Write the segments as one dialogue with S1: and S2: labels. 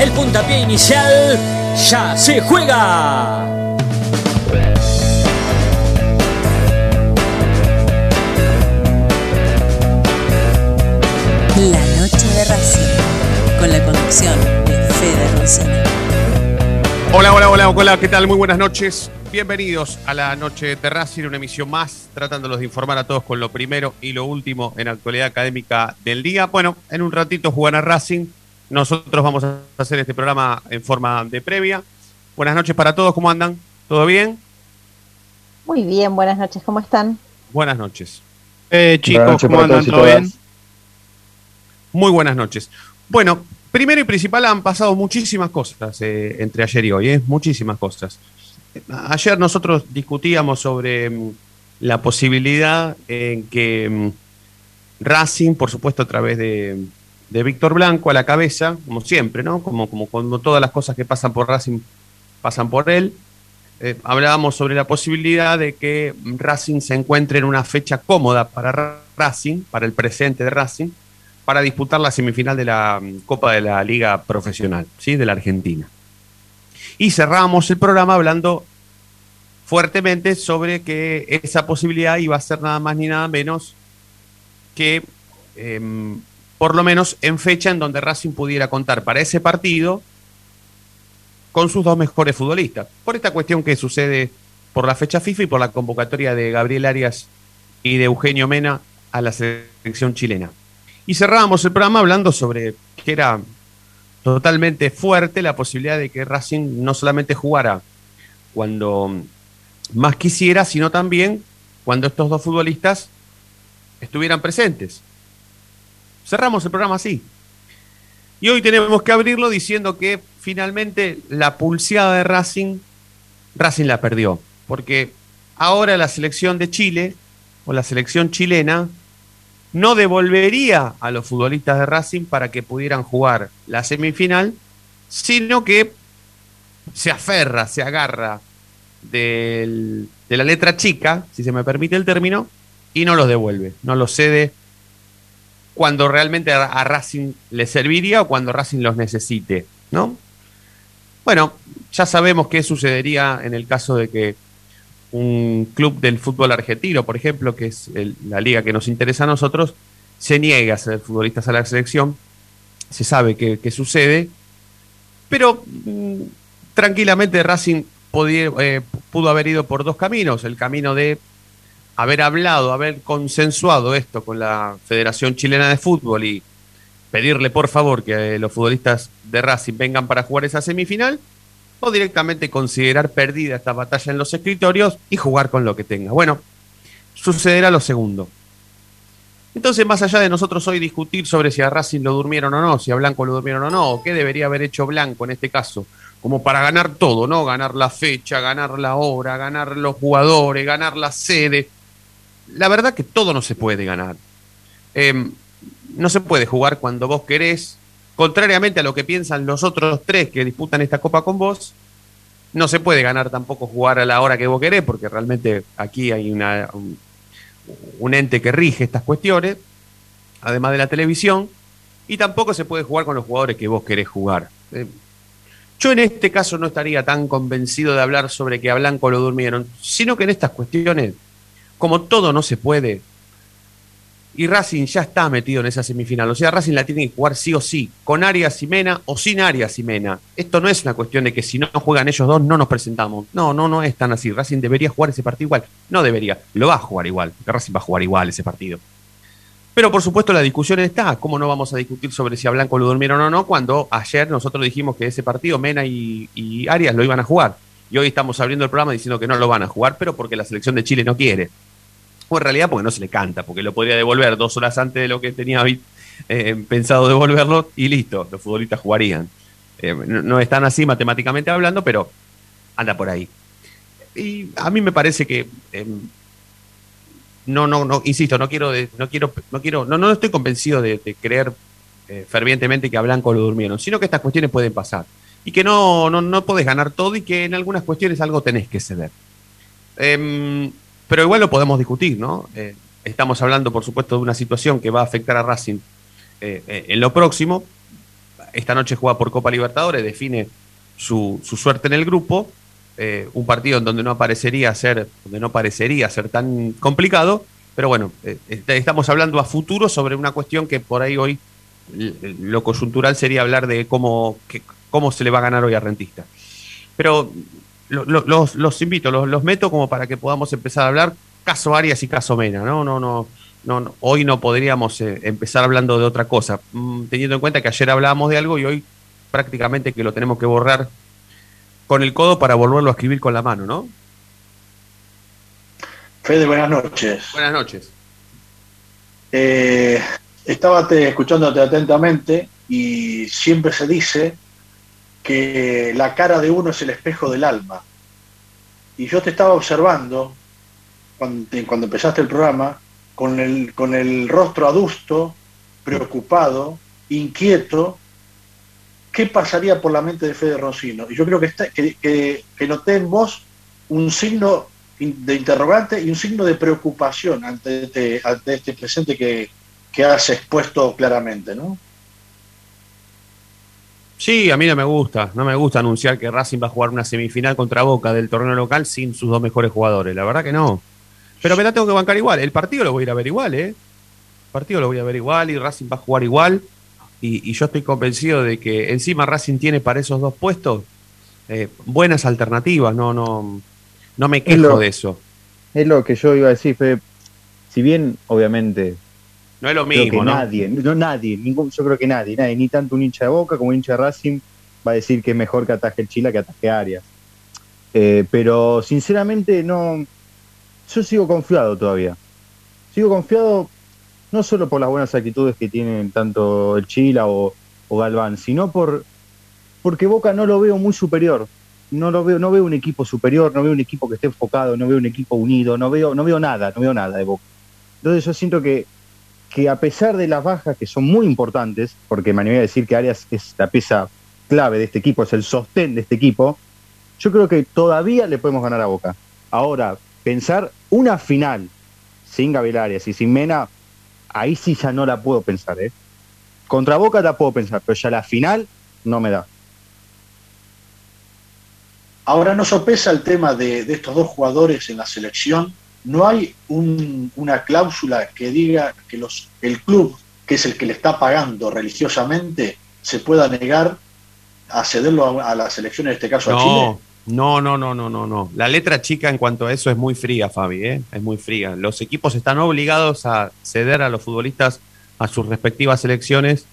S1: El puntapié inicial ya se juega.
S2: La noche de Racing, con la conducción de Fede Rossini.
S3: Hola, hola, hola, hola, ¿qué tal? Muy buenas noches. Bienvenidos a la noche de Racing, una emisión más, tratándolos de informar a todos con lo primero y lo último en actualidad académica del día. Bueno, en un ratito jugará Racing. Nosotros vamos a hacer este programa en forma de previa. Buenas noches para todos, ¿cómo andan? ¿Todo bien?
S4: Muy bien, buenas noches, ¿cómo están?
S3: Buenas noches.
S5: Eh, chicos,
S6: noches
S5: ¿cómo andan? ¿Todo bien?
S3: Muy buenas noches. Bueno, primero y principal han pasado muchísimas cosas eh, entre ayer y hoy, ¿eh? muchísimas cosas. Ayer nosotros discutíamos sobre mm, la posibilidad en que mm, Racing, por supuesto a través de, de Víctor Blanco a la cabeza, como siempre, ¿no? Como, como cuando todas las cosas que pasan por Racing pasan por él. Eh, hablábamos sobre la posibilidad de que Racing se encuentre en una fecha cómoda para Ra- Racing, para el presente de Racing, para disputar la semifinal de la mm, Copa de la Liga Profesional, ¿sí? De la Argentina. Y cerramos el programa hablando fuertemente sobre que esa posibilidad iba a ser nada más ni nada menos que, em, por lo menos en fecha en donde Racing pudiera contar para ese partido con sus dos mejores futbolistas. Por esta cuestión que sucede por la fecha FIFA y por la convocatoria de Gabriel Arias y de Eugenio Mena a la selección chilena. Y cerrábamos el programa hablando sobre que era totalmente fuerte la posibilidad de que Racing no solamente jugara cuando más quisiera, sino también cuando estos dos futbolistas estuvieran presentes. Cerramos el programa así. Y hoy tenemos que abrirlo diciendo que finalmente la pulseada de Racing, Racing la perdió. Porque ahora la selección de Chile o la selección chilena no devolvería a los futbolistas de Racing para que pudieran jugar la semifinal, sino que se aferra, se agarra del- de la letra chica, si se me permite el término, y no los devuelve, no los cede cuando realmente a, Racing le serviría o cuando Racing los necesite, ¿no? Bueno, ya sabemos qué sucedería en el caso de que un club del fútbol argentino, por ejemplo, que es la liga que nos interesa a nosotros, se niegue a ser futbolistas a la selección. Se sabe qué qué sucede, pero mm, tranquilamente Racing podía- eh, pudo haber ido por dos caminos. El camino de haber hablado, haber consensuado esto con la Federación Chilena de Fútbol y pedirle por favor que eh, los futbolistas de Racing vengan para jugar esa semifinal, o directamente considerar perdida esta batalla en los escritorios y jugar con lo que tenga. Bueno, sucederá lo segundo. Entonces, más allá de nosotros hoy discutir sobre si a Racing lo durmieron o no, si a Blanco lo durmieron o no, o qué debería haber hecho Blanco en este caso, como para ganar todo, ¿no? Ganar la fecha, ganar la hora, ganar los jugadores, ganar la sede. La verdad que todo no se puede ganar. Eh, no se puede jugar cuando vos querés, contrariamente a lo que piensan los otros tres que disputan esta copa con vos, no se puede ganar tampoco jugar a la hora que vos querés, porque realmente aquí hay una, un, ente que rige estas cuestiones, además de la televisión, y tampoco se puede jugar con los jugadores que vos querés jugar. Eh, yo en este caso no estaría tan convencido de hablar sobre que a Blanco lo durmieron, sino que en estas cuestiones, como todo no se puede, y Racing ya está metido en esa semifinal. O sea, Racing la tiene que jugar sí o sí, con Arias y Mena o sin Arias y Mena. Esto no es una cuestión de que si no juegan ellos dos no nos presentamos. No, no, no es tan así. Racing debería jugar ese partido igual. No debería, lo va a jugar igual. Racing va a jugar igual ese partido. Pero por supuesto la discusión está. ¿Cómo no vamos a discutir sobre si a Blanco lo durmieron o no cuando ayer nosotros dijimos que ese partido Mena y, y Arias lo iban a jugar? Y hoy estamos abriendo el programa diciendo que no lo van a jugar, pero porque la selección de Chile no quiere o en realidad porque no se le canta, porque lo podría devolver dos horas antes de lo que tenía eh, pensado devolverlo y listo, los futbolistas jugarían. Eh, no, están así matemáticamente hablando, pero anda por ahí. Y a mí me parece que em, no, no, no, insisto, no quiero, no quiero, no quiero, no, no estoy convencido de, creer eh, fervientemente que a Blanco lo durmieron, sino que estas cuestiones pueden pasar y que no, no, no podés ganar todo y que en algunas cuestiones algo tenés que ceder. Em, pero igual lo podemos discutir, ¿no? Eh, estamos hablando, por supuesto, de una situación que va a afectar a Racing eh, en lo próximo. Esta noche juega por Copa Libertadores, define su, su suerte en el grupo eh, un partido en donde no aparecería ser, donde no parecería ser tan complicado, pero bueno, eh, estamos hablando a futuro sobre una cuestión que por ahí hoy lo coyuntural sería hablar de cómo, cómo se le va a ganar hoy a Rentista. Pero los, invito, los, meto como para que podamos empezar a hablar caso Arias y caso Mena, ¿no? No, no, no, hoy no podríamos eh, empezar hablando de otra cosa, mm, teniendo en cuenta que ayer hablábamos de algo y hoy prácticamente que lo tenemos que borrar con el codo para volverlo a escribir con la mano, ¿no?
S5: Fede, buenas noches.
S3: Buenas noches.
S5: Eh, estaba escuchándote atentamente y siempre se dice que la cara de uno es el espejo del alma. Y yo te estaba observando cuando, empezaste el programa con el, con el rostro adusto, preocupado, inquieto, qué pasaría por la mente de Fede Roncino. Y yo creo que, está, que, que, noté en vos un signo de interrogante y un signo de preocupación ante este, ante este presente que, que has expuesto claramente, ¿no?
S3: Sí, a mí no me gusta, no me gusta anunciar que Racing va a jugar una semifinal contra Boca del torneo local sin sus dos mejores jugadores, la verdad que no. Pero me la tengo que bancar igual, el partido lo voy a ir a ver igual, ¿eh? El partido lo voy a ver igual y Racing va a jugar igual y, yo estoy convencido de que encima Racing tiene para esos dos puestos eh, buenas alternativas, no, no, no me quejo de eso.
S6: Es lo que yo iba a decir, Fede. Si bien, obviamente.
S3: No es lo mismo,
S6: ¿no? Nadie, no, nadie, ningún, yo creo que nadie, nadie, ni tanto un hincha de boca como un hincha de Racing va a decir que es mejor que ataje el Chila que ataje Arias. Eh, pero sinceramente no. Yo sigo confiado todavía. Sigo confiado no solo por las buenas actitudes que tienen tanto el Chila o, Galván, sino por porque Boca no lo veo muy superior. No lo veo, no veo un equipo superior, no veo un equipo que esté enfocado, no veo un equipo unido, no veo, no veo nada, no veo nada de Boca. Entonces yo siento que, que a pesar de las bajas que son muy importantes, porque me animé a decir que Arias es la pieza clave de este equipo, es el sostén de este equipo, yo creo que todavía le podemos ganar a Boca. Ahora, pensar una final sin Gabriel Arias y sin Mena, ahí sí ya no la puedo pensar, ¿eh? Contra Boca la puedo pensar, pero ya la final no me da.
S5: Ahora no sopesa el tema de, estos dos jugadores en la selección. ¿No hay una cláusula que diga que los, el club, que es el que le está pagando religiosamente, se pueda negar a cederlo a, la selección, en este caso a Chile?
S3: No, no, no, no, no, no. La letra chica en cuanto a eso es muy fría, Fabi, ¿eh? es muy fría. Los equipos están obligados a ceder a los futbolistas a sus respectivas selecciones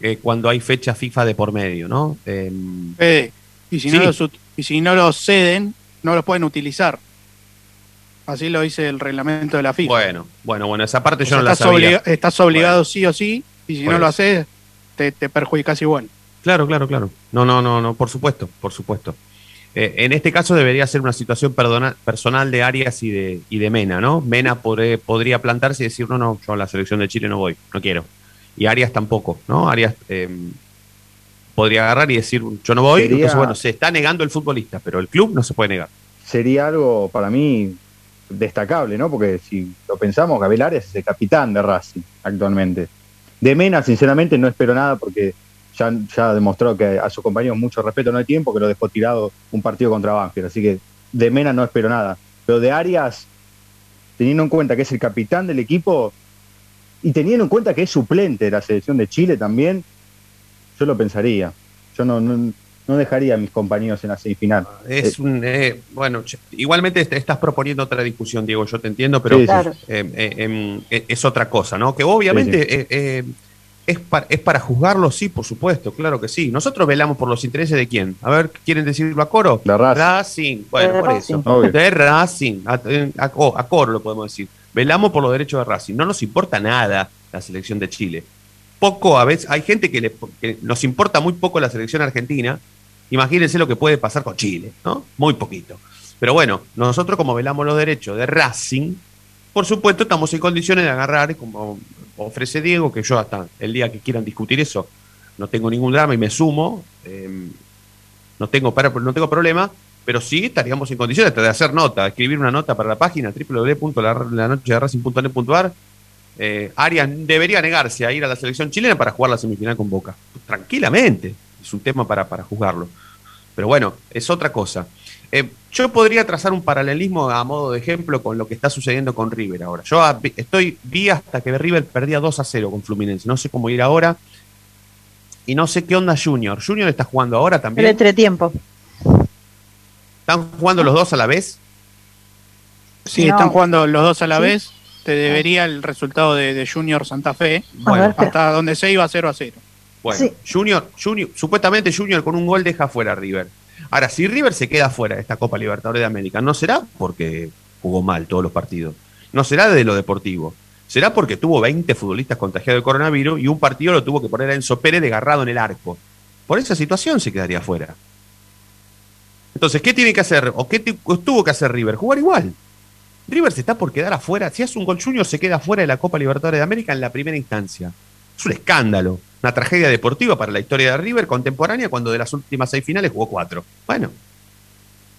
S3: eh, cuando hay fecha FIFA de por medio, ¿no?
S7: Em, y, si no los, y si no los ceden, no los pueden utilizar. Así lo dice el reglamento de la FIFA.
S3: Bueno, bueno, bueno, esa parte yo no la sabía.
S7: estás obligado sí o sí, y si no lo haces, te, te perjudicas igual.
S3: Claro, claro, claro. No, no, no, no, por supuesto, por supuesto. Eh, en este caso debería ser una situación personal de Arias y de, y de Mena, ¿no? Mena podría plantarse y decir, no, no, yo a la selección de Chile no voy, no quiero. Y Arias tampoco, ¿no? Arias em, podría agarrar y decir, yo no voy. Entonces, bueno, se está negando el futbolista, pero el club no se puede negar.
S6: Sería algo para mí destacable, ¿no? Porque si lo pensamos, Gabriel Arias es el capitán de Racing actualmente. De Mena, sinceramente, no espero nada porque ya, ya demostró que a sus compañeros mucho respeto no hay tiempo, que lo dejó tirado un partido contra Banfield. Así que de Mena no espero nada. Pero de Arias, teniendo en cuenta que es el capitán del equipo y teniendo en cuenta que es suplente de la selección de Chile también, yo lo pensaría. Yo no, no, dejaría a mis compañeros en la semifinal.
S3: Es eh, un, eh, bueno, igualmente estás proponiendo otra discusión, Diego, yo te entiendo, pero eh, em, es otra cosa, ¿no? Que obviamente ¿Es para, ¿Es para juzgarlo? Sí, por supuesto, claro que sí. Nosotros velamos por los intereses de quién. A ver, ¿quieren decirlo a coro?
S6: La
S3: Racing. Bueno, por eso. De Racing. A, coro lo podemos decir. Velamos por los derechos de Racing. No nos importa nada la selección de Chile. poco a veces, hay gente que, le, que nos importa muy poco la selección argentina, imagínense lo que puede pasar con Chile, ¿no? Muy poquito. Pero bueno, nosotros como velamos los derechos de Racing, por supuesto estamos en condiciones de agarrar, como ofrece Diego, que yo hasta el día que quieran discutir eso, no tengo ningún drama y me sumo, eh, no, tengo no tengo problema, pero sí estaríamos en condiciones de hacer nota, escribir una nota para la página www.lanochederacing.net.ar. Eh, Arias debería negarse a ir a la selección chilena para jugar la semifinal con Boca. Tranquilamente, es un tema para, para juzgarlo. Pero bueno, es otra cosa. Eh, yo podría trazar un paralelismo a modo de ejemplo con lo que está sucediendo con River ahora. Yo estoy, vi hasta que River perdía 2 a 0 con Fluminense. No sé cómo ir ahora. Y no sé qué onda Junior. Junior está jugando ahora también.
S4: El entretiempo.
S3: ¿Están jugando los dos a la vez?
S7: Sí,
S4: No.
S7: están jugando los dos a la
S4: Sí.
S7: vez. Te debería el resultado de, de Junior Santa Fe.
S3: Bueno,
S4: ver,
S7: Hasta donde se iba 0 a 0.
S3: Bueno,
S4: Sí.
S3: Junior, Junior, supuestamente Junior con un gol deja fuera a River. Ahora, si River se queda fuera de esta Copa Libertadores de América, no será porque jugó mal todos los partidos. No será de lo deportivo. Será porque tuvo 20 futbolistas contagiados de coronavirus y un partido lo tuvo que poner a Enzo Pérez desgarrado en el arco. Por esa situación se quedaría fuera. Entonces, ¿qué tiene que hacer? ¿O qué tu- tuvo que hacer River? Jugar igual. River se está por quedar afuera. Si hace un gol Junior, se queda fuera de la Copa Libertadores de América en la primera instancia. Es un escándalo. Una tragedia deportiva para la historia de River contemporánea cuando de las últimas seis finales jugó cuatro. Bueno.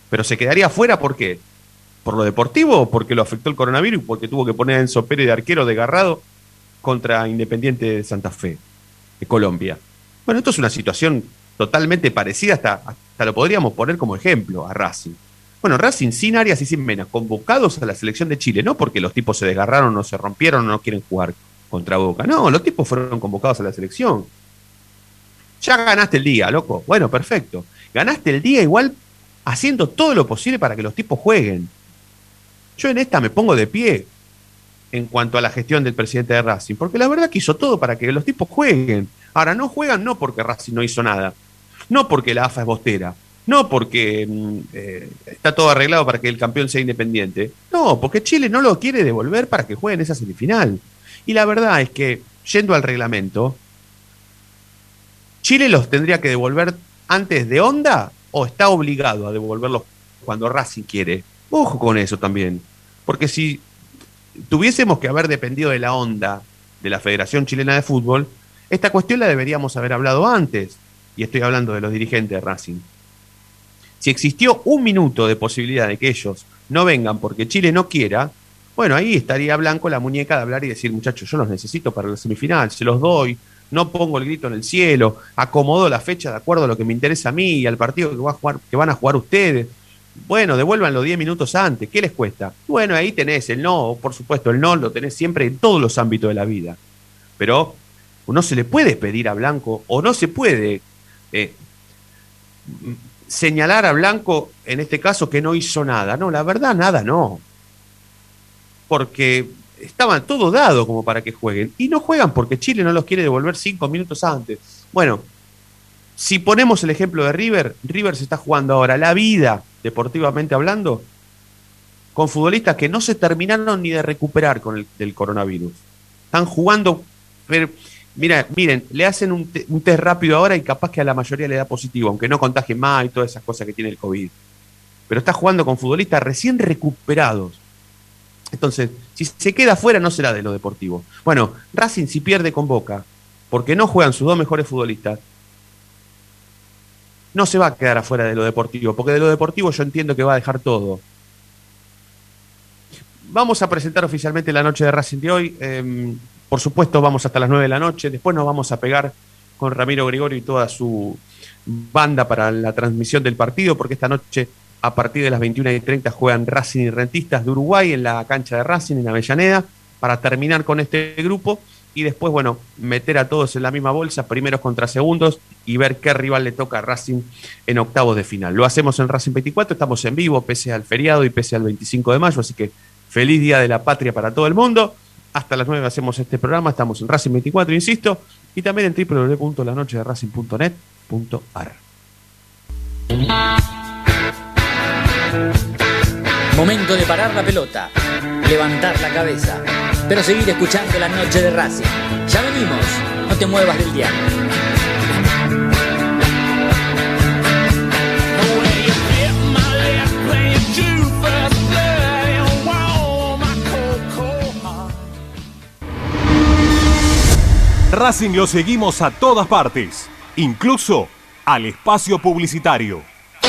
S3: Pero se quedaría fuera ¿por qué? ¿Por lo deportivo porque lo afectó el coronavirus porque tuvo que poner a Enzo Pérez de arquero desgarrado contra Independiente de Santa Fe, de Colombia? Bueno, esto es una situación totalmente parecida, hasta, hasta lo podríamos poner como ejemplo a Racing. Bueno, Racing sin Arias y sin Mena, convocados a la selección de Chile, no porque los tipos se desgarraron o se rompieron o no quieren jugar contra Boca. No, los tipos fueron convocados a la selección. Ya ganaste el día, loco. Bueno, perfecto. Ganaste el día igual haciendo todo lo posible para que los tipos jueguen. Yo en esta me pongo de pie en cuanto a la gestión del presidente de Racing, porque la verdad que hizo todo para que los tipos jueguen. Ahora, no juegan no porque Racing no hizo nada, no porque la AFA es bostera, no porque mm, eh, está todo arreglado para que el campeón sea independiente, no, porque Chile no lo quiere devolver para que jueguen esa semifinal. Y la verdad es que, yendo al reglamento, Chile los tendría que devolver antes de onda o está obligado a devolverlos cuando Racing quiere. Ojo con eso también, porque si tuviésemos que haber dependido de la onda de la Federación Chilena de Fútbol, esta cuestión la deberíamos haber hablado antes, y estoy hablando de los dirigentes de Racing. Si existió un minuto de posibilidad de que ellos no vengan porque Chile no quiera, bueno, ahí estaría Blanco la muñeca de hablar y decir, muchachos, yo los necesito para la semifinal, se los doy, no pongo el grito en el cielo, acomodo la fecha de acuerdo a lo que me interesa a mí y al partido que, va a jugar, que van a jugar ustedes. Bueno, devuélvanlo 10 minutos antes, ¿qué les cuesta? Bueno, ahí tenés el no, por supuesto, el no lo tenés siempre en todos los ámbitos de la vida. Pero no se le puede pedir a Blanco o no se puede eh, señalar a Blanco, en este caso, que no hizo nada. No, la verdad, nada no. Porque estaban todo dado como para que jueguen. Y no juegan porque Chile no los quiere devolver cinco minutos antes. Bueno, si ponemos el ejemplo de River, River se está jugando ahora la vida, deportivamente hablando, con futbolistas que no se terminaron ni de recuperar con el del coronavirus. Están jugando, pero, mira, miren, le hacen un, te- un test rápido ahora y capaz que a la mayoría le da positivo, aunque no contagie más y todas esas cosas que tiene el COVID. Pero está jugando con futbolistas recién recuperados. Entonces, si se queda fuera no será de lo deportivo. Bueno, Racing si pierde con Boca, porque no juegan sus dos mejores futbolistas, no se va a quedar afuera de lo deportivo, porque de lo deportivo yo entiendo que va a dejar todo. Vamos a presentar oficialmente la noche de Racing de hoy. Eh, por supuesto, vamos hasta las 9 de la noche. Después nos vamos a pegar con Ramiro Gregorio y toda su banda para la transmisión del partido, porque esta noche, a partir de las 21 y 30, juegan Racing y Rentistas de Uruguay en la cancha de Racing, en Avellaneda, para terminar con este grupo y después, bueno, meter a todos en la misma bolsa, primeros contra segundos, y ver qué rival le toca a Racing en octavos de final. Lo hacemos en Racing 24, estamos en vivo, pese al feriado y pese al 25 de mayo, así que feliz Día de la Patria para todo el mundo. Hasta las 9 hacemos este programa, estamos en Racing 24, insisto, y también en www.lanochederacing.net.ar.
S1: Momento de parar la pelota, levantar la cabeza, pero seguir escuchando la noche de Racing. Ya venimos, no te muevas del diario.
S8: Racing lo seguimos a todas partes, incluso al espacio publicitario.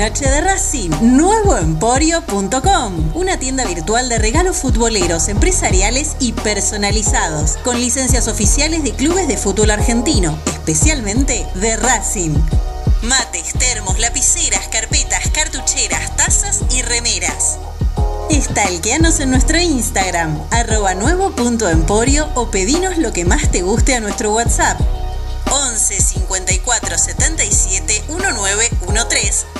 S2: Noche de Racing, nuevoemporio.com, una tienda virtual de regalos futboleros, empresariales y personalizados, con licencias oficiales de clubes de fútbol argentino, especialmente de Racing. Mates, termos, lapiceras, carpetas, cartucheras, tazas y remeras. Estalqueanos en nuestro Instagram, arroba nuevo.emporio o pedinos lo que más te guste a nuestro WhatsApp 11 54 77 1913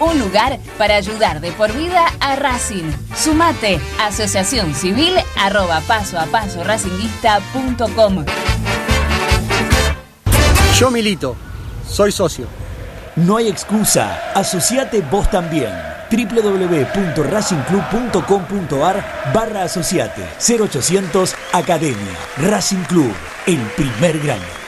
S9: Un lugar para ayudar de por vida a Racing. Sumate, asociación civil arroba paso a paso racinguista.com.
S10: Yo milito, soy socio.
S11: No hay excusa, asociate vos también www.racingclub.com.ar barra asociate 0800 Academia Racing Club, el primer grano.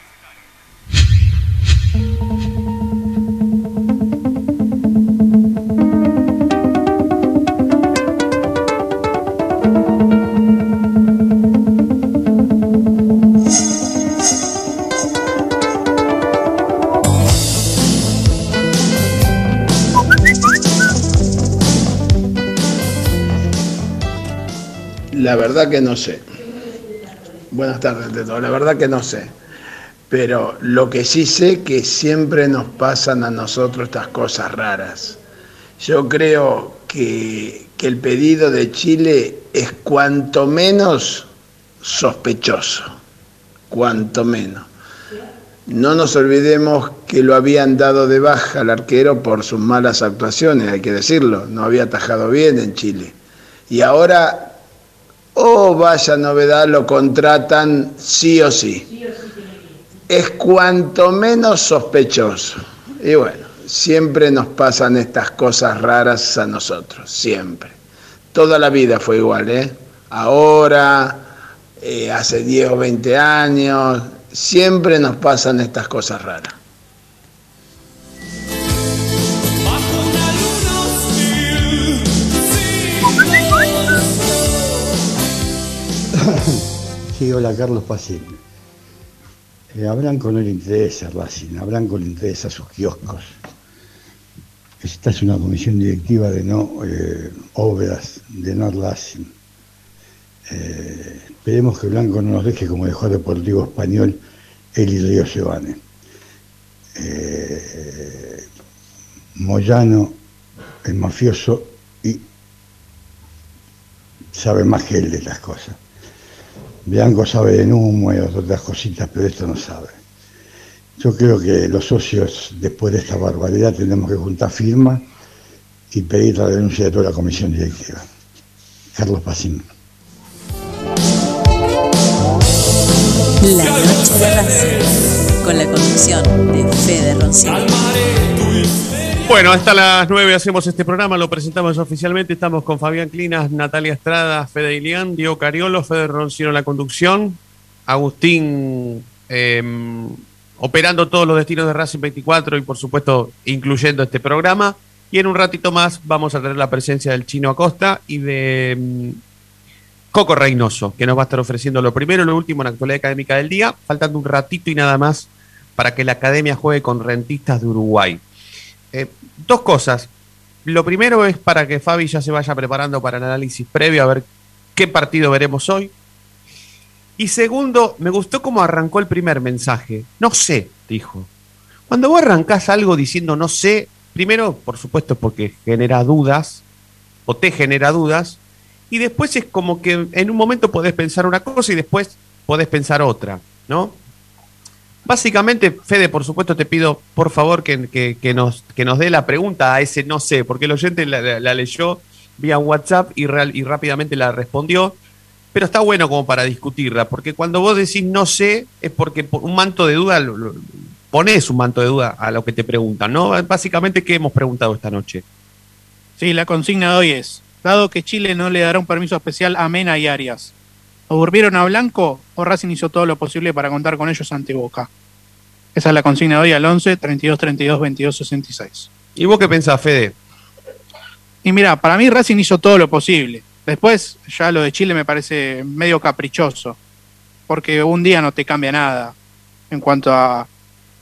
S12: La verdad que no sé. buenas tardes ante todo. La verdad que no sé. Pero lo que sí sé que siempre nos pasan a nosotros estas cosas raras. Yo creo que, que el pedido de Chile es cuanto menos sospechoso, cuanto menos. No nos olvidemos que lo habían dado de baja al arquero por sus malas actuaciones, hay que decirlo, no había atajado bien en Chile. Y ahora, oh vaya novedad, lo contratan sí o sí. Es cuanto menos sospechoso. Y bueno, siempre nos pasan estas cosas raras a nosotros, siempre. Toda la vida fue igual, ¿eh? Ahora, eh, hace 10 o 20 años, siempre nos pasan estas cosas raras.
S13: Sí, hola Carlos Pacín. Eh, a Blanco no le interesa Racing, a Blanco le interesa sus kioscos. Esta es una comisión directiva de no eh, obras, de no Racing. Eh, esperemos que Blanco no nos deje como dejó Deportivo Español Eli Río Sebane. Eh, Moyano, el mafioso, y sabe más que él de estas cosas. Blanco sabe de humo y otras cositas, pero esto no sabe. Yo creo que los socios, después de esta barbaridad, tenemos que juntar firmas y pedir la denuncia de toda la comisión directiva. Carlos Pacín.
S2: La noche de Racing, con la conducción de Fede Roncino.
S3: Bueno, hasta las 9 hacemos este programa, lo presentamos oficialmente. Estamos con Fabián Clinas, Natalia Estrada, Fede Ilián, Diego Cariolo, Fede Roncino en la conducción, Agustín eh, operando todos los destinos de Racing 24 y por supuesto incluyendo este programa. Y en un ratito más vamos a tener la presencia del Chino Acosta y de mm, Coco Reynoso, que nos va a estar ofreciendo lo primero y lo último en la actualidad académica del día, faltando un ratito y nada más para que la academia juegue con rentistas de Uruguay. Dos cosas. Lo primero es para que Fabi ya se vaya preparando para el análisis previo a ver qué partido veremos hoy. Y segundo, me gustó cómo arrancó el primer mensaje. No sé, dijo. Cuando vos arrancás algo diciendo no sé, primero, por supuesto, porque genera dudas, o te genera dudas, y después es como que en un momento podés pensar una cosa y después podés pensar otra, ¿no? Básicamente, Fede, por supuesto, te pido por favor que, nos, que nos dé la pregunta a ese no sé, porque el oyente la, leyó vía WhatsApp y, real- y rápidamente la respondió, pero está bueno como para discutirla, porque cuando vos decís no sé, es porque por un manto de duda, pones un manto de duda a lo que te preguntan, ¿no? Básicamente, ¿qué hemos preguntado esta noche?
S7: Sí, la consigna de hoy es, dado que Chile no le dará un permiso especial a Mena y Arias, ¿o durmieron a Blanco o Racing hizo todo lo posible para contar con ellos ante Boca? Esa es la consigna de hoy al 11 32 32 22 66.
S3: ¿Y vos qué pensás, Fede?
S7: Y mira, para mí Racing hizo todo lo posible. Después, ya lo de Chile me parece medio caprichoso, porque un día no te cambia nada en cuanto a,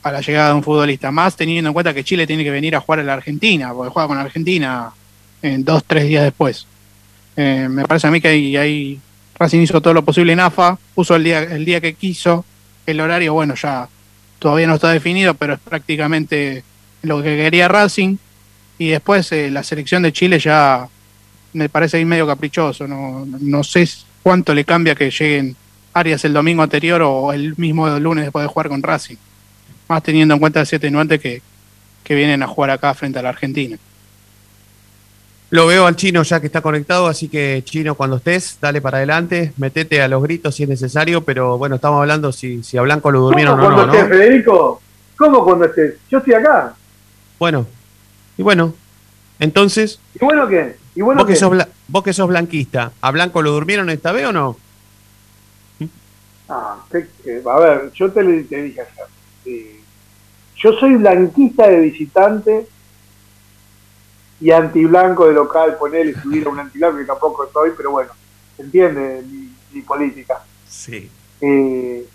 S7: a la llegada de un futbolista. Más teniendo en cuenta que Chile tiene que venir a jugar a la Argentina, porque juega con la Argentina en dos, tres días después. Eh, me parece a mí que ahí Racing hizo todo lo posible en AFA, puso el día, el día que quiso, el horario, bueno, ya todavía no está definido, pero es prácticamente lo que quería Racing. Y después eh, la selección de Chile ya me parece ahí medio caprichoso. No, no sé cuánto le cambia que lleguen Arias el domingo anterior o el mismo lunes después de jugar con Racing. Más teniendo en cuenta el 7 9 que, que vienen a jugar acá frente a la Argentina.
S3: Lo veo al chino ya que está conectado, así que chino, cuando estés, dale para adelante, metete a los gritos si es necesario, pero bueno, estamos hablando si, si a Blanco lo durmieron
S14: ¿Cómo
S3: o no,
S14: cuando estés,
S3: ¿no?
S14: Federico? ¿Cómo cuando estés? Yo estoy acá.
S3: Bueno, y bueno, entonces,
S14: ¿Y bueno qué? ¿Y bueno
S3: vos, que
S14: qué?
S3: sos, bla- vos que sos blanquista, ¿a Blanco lo durmieron esta vez o no?
S14: Ah, que- que- a ver, yo te, te dije ayer. eh, yo soy blanquista de visitante y antiblanco de local, ponerle subir a un antiblanco que tampoco soy, pero bueno, se entiende mi, mi política.
S3: Sí.
S14: Eh,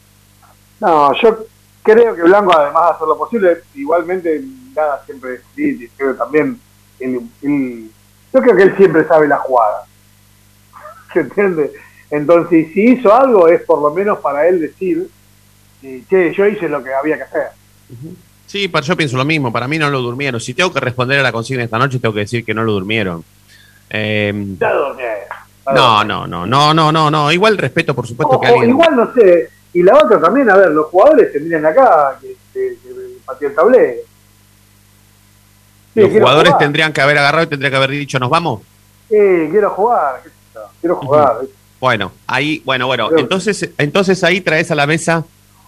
S14: no, yo creo que Blanco, además de hacer lo posible, igualmente nada siempre es difícil. Creo también, él- él- yo creo que él siempre sabe la jugada. ¿Se entiende? Entonces, si hizo algo, es por lo menos para él decir, eh, che, yo hice lo que había que hacer.
S3: Sí, pero yo pienso lo mismo. Para mí no lo durmieron. Si tengo que responder a la consigna esta noche, tengo que decir que no lo durmieron. Eh, no, no, no, no, no, no, no. Igual respeto, por supuesto,
S14: O-
S3: que alguien.
S14: igual no sé. Y la otra también, a ver, los jugadores se miran acá, que, que, que pateó el tablero. Sí,
S3: Los jugadores
S14: jugar.
S3: tendrían que haber agarrado y tendrían que haber dicho, ¿nos vamos?
S14: Sí, quiero jugar, quiero jugar.
S3: Bueno, ahí, bueno, bueno, entonces, entonces ahí traes a la mesa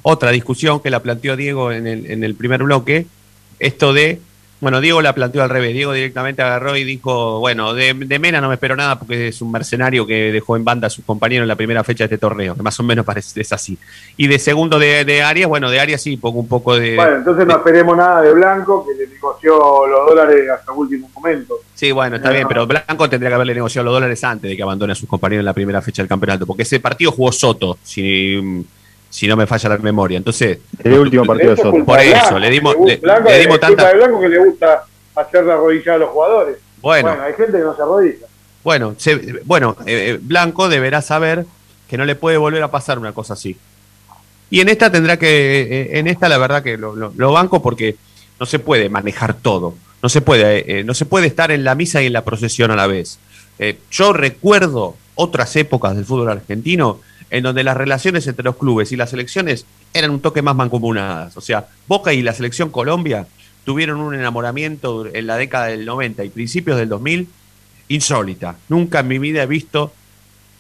S3: otra discusión que la planteó Diego en el, en el primer bloque, esto de, bueno, Diego la planteó al revés, Diego directamente agarró y dijo, bueno, de, de Mena no me espero nada porque es un mercenario que dejó en banda a sus compañeros en la primera fecha de este torneo, que más o menos parece es así. Y de segundo de, de Arias, bueno, de Arias sí, pongo un poco de...
S14: Bueno, entonces no esperemos nada de Blanco, que le negoció los dólares hasta el último momento.
S3: Sí, bueno, está
S14: No.
S3: bien, pero Blanco tendría que haberle negociado los dólares antes de que abandone a sus compañeros en la primera fecha del campeonato, porque ese partido jugó Soto, si, si no me falla la memoria. Entonces,
S6: El último partido
S14: Eso
S3: por eso,
S14: Blanco,
S3: le dimos, le,
S14: Blanco,
S3: le dimos
S14: culpa
S3: tanta.
S14: de Blanco que le gusta hacer la rodilla a los jugadores.
S3: Bueno,
S14: Bueno, hay gente que no se arrodilla.
S3: bueno, se- bueno eh, eh, Blanco deberá saber que no le puede volver a pasar una cosa así. Y en esta tendrá que, eh, en esta la verdad que lo, lo- lo banco porque no se puede manejar todo. No se puede, eh, no se puede estar en la misa y en la procesión a la vez. Eh, yo recuerdo otras épocas del fútbol argentino en donde las relaciones entre los clubes y las selecciones eran un toque más mancomunadas. O sea, Boca y la selección Colombia tuvieron un enamoramiento en la década del 90 y principios del 2000 insólita. Nunca en mi vida he visto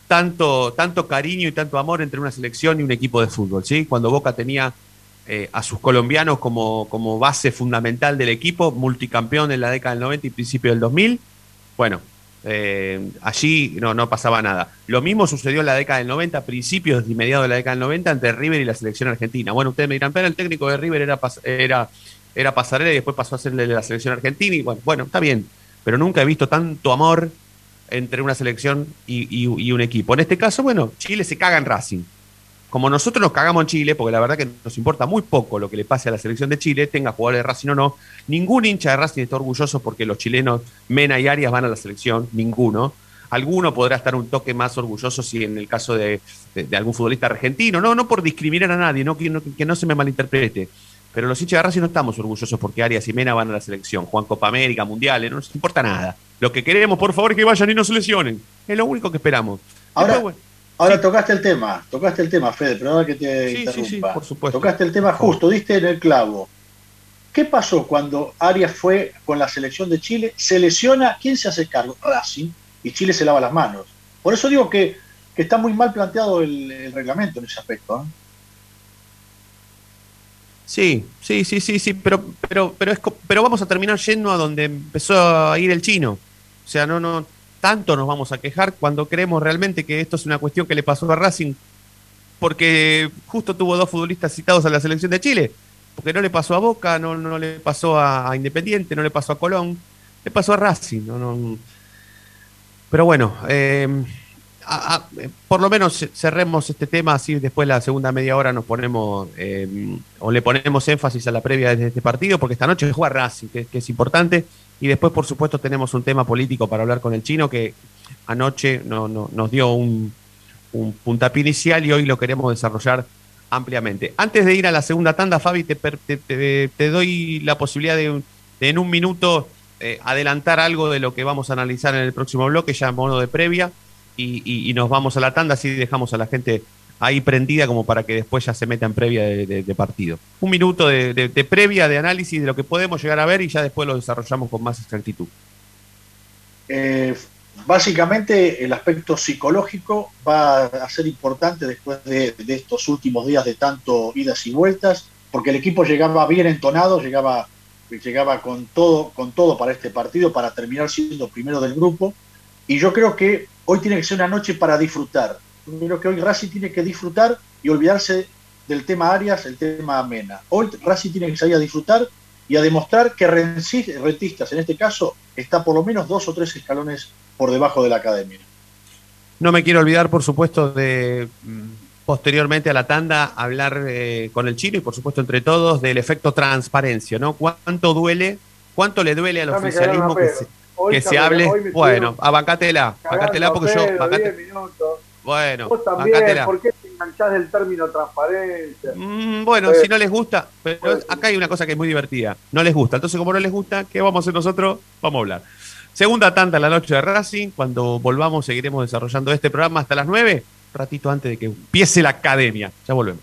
S3: tanto, tanto cariño y tanto amor entre una selección y un equipo de fútbol. ¿sí? Cuando Boca tenía eh, a sus colombianos como, como base fundamental del equipo, multicampeón en la década del 90 y principio del 2000, bueno, eh, allí no, no pasaba nada. Lo mismo sucedió en la década del 90, principios y mediados de la década del 90, entre River y la selección argentina. Bueno, ustedes me dirán, pero el técnico de River era, era, era Pasarela y después pasó a ser de la selección argentina. Y bueno, bueno, está bien, pero nunca he visto tanto amor entre una selección y un equipo. En este caso, bueno, Chile se caga en Racing. Como nosotros nos cagamos en Chile, porque la verdad que nos importa muy poco lo que le pase a la selección de Chile, tenga jugadores de Racing o no, ningún hincha de Racing está orgulloso porque los chilenos Mena y Arias van a la selección, ninguno. Alguno podrá estar un toque más orgulloso si en el caso de, de- de algún futbolista argentino, no, no por discriminar a nadie, no, que, no, que no se me malinterprete. Pero los hinchas de Racing no estamos orgullosos porque Arias y Mena van a la selección, Juan Copa América, Mundiales, no nos importa nada. Lo que queremos, por favor, es que vayan y no se lesionen. Es lo único que esperamos.
S5: Ahora,
S3: Después, bueno,
S5: ahora tocaste el tema, tocaste el tema, Fede, pero ahora que te
S3: Sí,
S5: interrumpa.
S3: sí, por supuesto.
S5: Tocaste el tema justo, diste en el clavo. ¿Qué pasó cuando Arias fue con la selección de Chile? Se lesiona, ¿quién se hace cargo? Racing, y Chile se lava las manos. Por eso digo que, que está muy mal planteado el, el reglamento en ese aspecto. ¿eh?
S3: Sí, sí, sí, sí, sí, pero, pero, pero, es, pero vamos a terminar yendo a donde empezó a ir el chino. O sea, no, no, tanto nos vamos a quejar cuando creemos realmente que esto es una cuestión que le pasó a Racing, porque justo tuvo dos futbolistas citados a la selección de Chile, porque no le pasó a Boca, no, no le pasó a, Independiente, no le pasó a Colón, le pasó a Racing. No, no. Pero bueno, eh, a- por lo menos ce- cerremos este tema, así después la segunda media hora nos ponemos eh, o le ponemos énfasis a la previa de este partido, porque esta noche juega Racing, que es importante, y después por supuesto tenemos un tema político para hablar con el chino que anoche no, no- nos dio un, un puntapié inicial y hoy lo queremos desarrollar ampliamente. Antes de ir a la segunda tanda, Fabi, te, te- te- te doy la posibilidad de en un minuto eh, adelantar algo de lo que vamos a analizar en el próximo bloque, ya en modo de previa, y, y- y nos vamos a la tanda, así dejamos a la gente ahí prendida como para que después ya se meta en previa de, partido. Un minuto de, previa, de análisis de lo que podemos llegar a ver y ya después lo desarrollamos con más exactitud.
S5: Eh, básicamente el aspecto psicológico va a ser importante después de, de estos últimos días de tanto idas y vueltas, porque el equipo llegaba bien entonado, llegaba, llegaba con todo, con todo para este partido, para terminar siendo primero del grupo. Y yo creo que hoy tiene que ser una noche para disfrutar. Creo que hoy Racing tiene que disfrutar y olvidarse del tema Arias, el tema Mena. Hoy Racing tiene que salir a disfrutar y a demostrar que Rentistas, en este caso, está por lo menos dos o tres escalones por debajo de la academia.
S3: No me quiero olvidar, por supuesto, de mm, posteriormente a la tanda hablar eh, con el chino y, por supuesto, entre todos, del efecto transparencia, ¿no? ¿Cuánto duele, cuánto le duele al
S14: Ya
S3: oficialismo que se, que hable? Bueno, abancátela, abancátela porque yo...
S14: Pedo, 10 minutos.
S3: Bueno,
S14: Vos también,
S3: bancátela.
S14: ¿por qué te enganchás del término transparencia?
S3: Mm, bueno,
S14: Eh,
S3: si no les gusta, pero acá hay una cosa que es muy divertida. No les gusta. Entonces, como no les gusta, ¿qué vamos a hacer nosotros? Vamos a hablar. Segunda tanda en la noche de Racing. Cuando volvamos, seguiremos desarrollando este programa hasta las 9, ratito antes de que empiece la academia. Ya volvemos.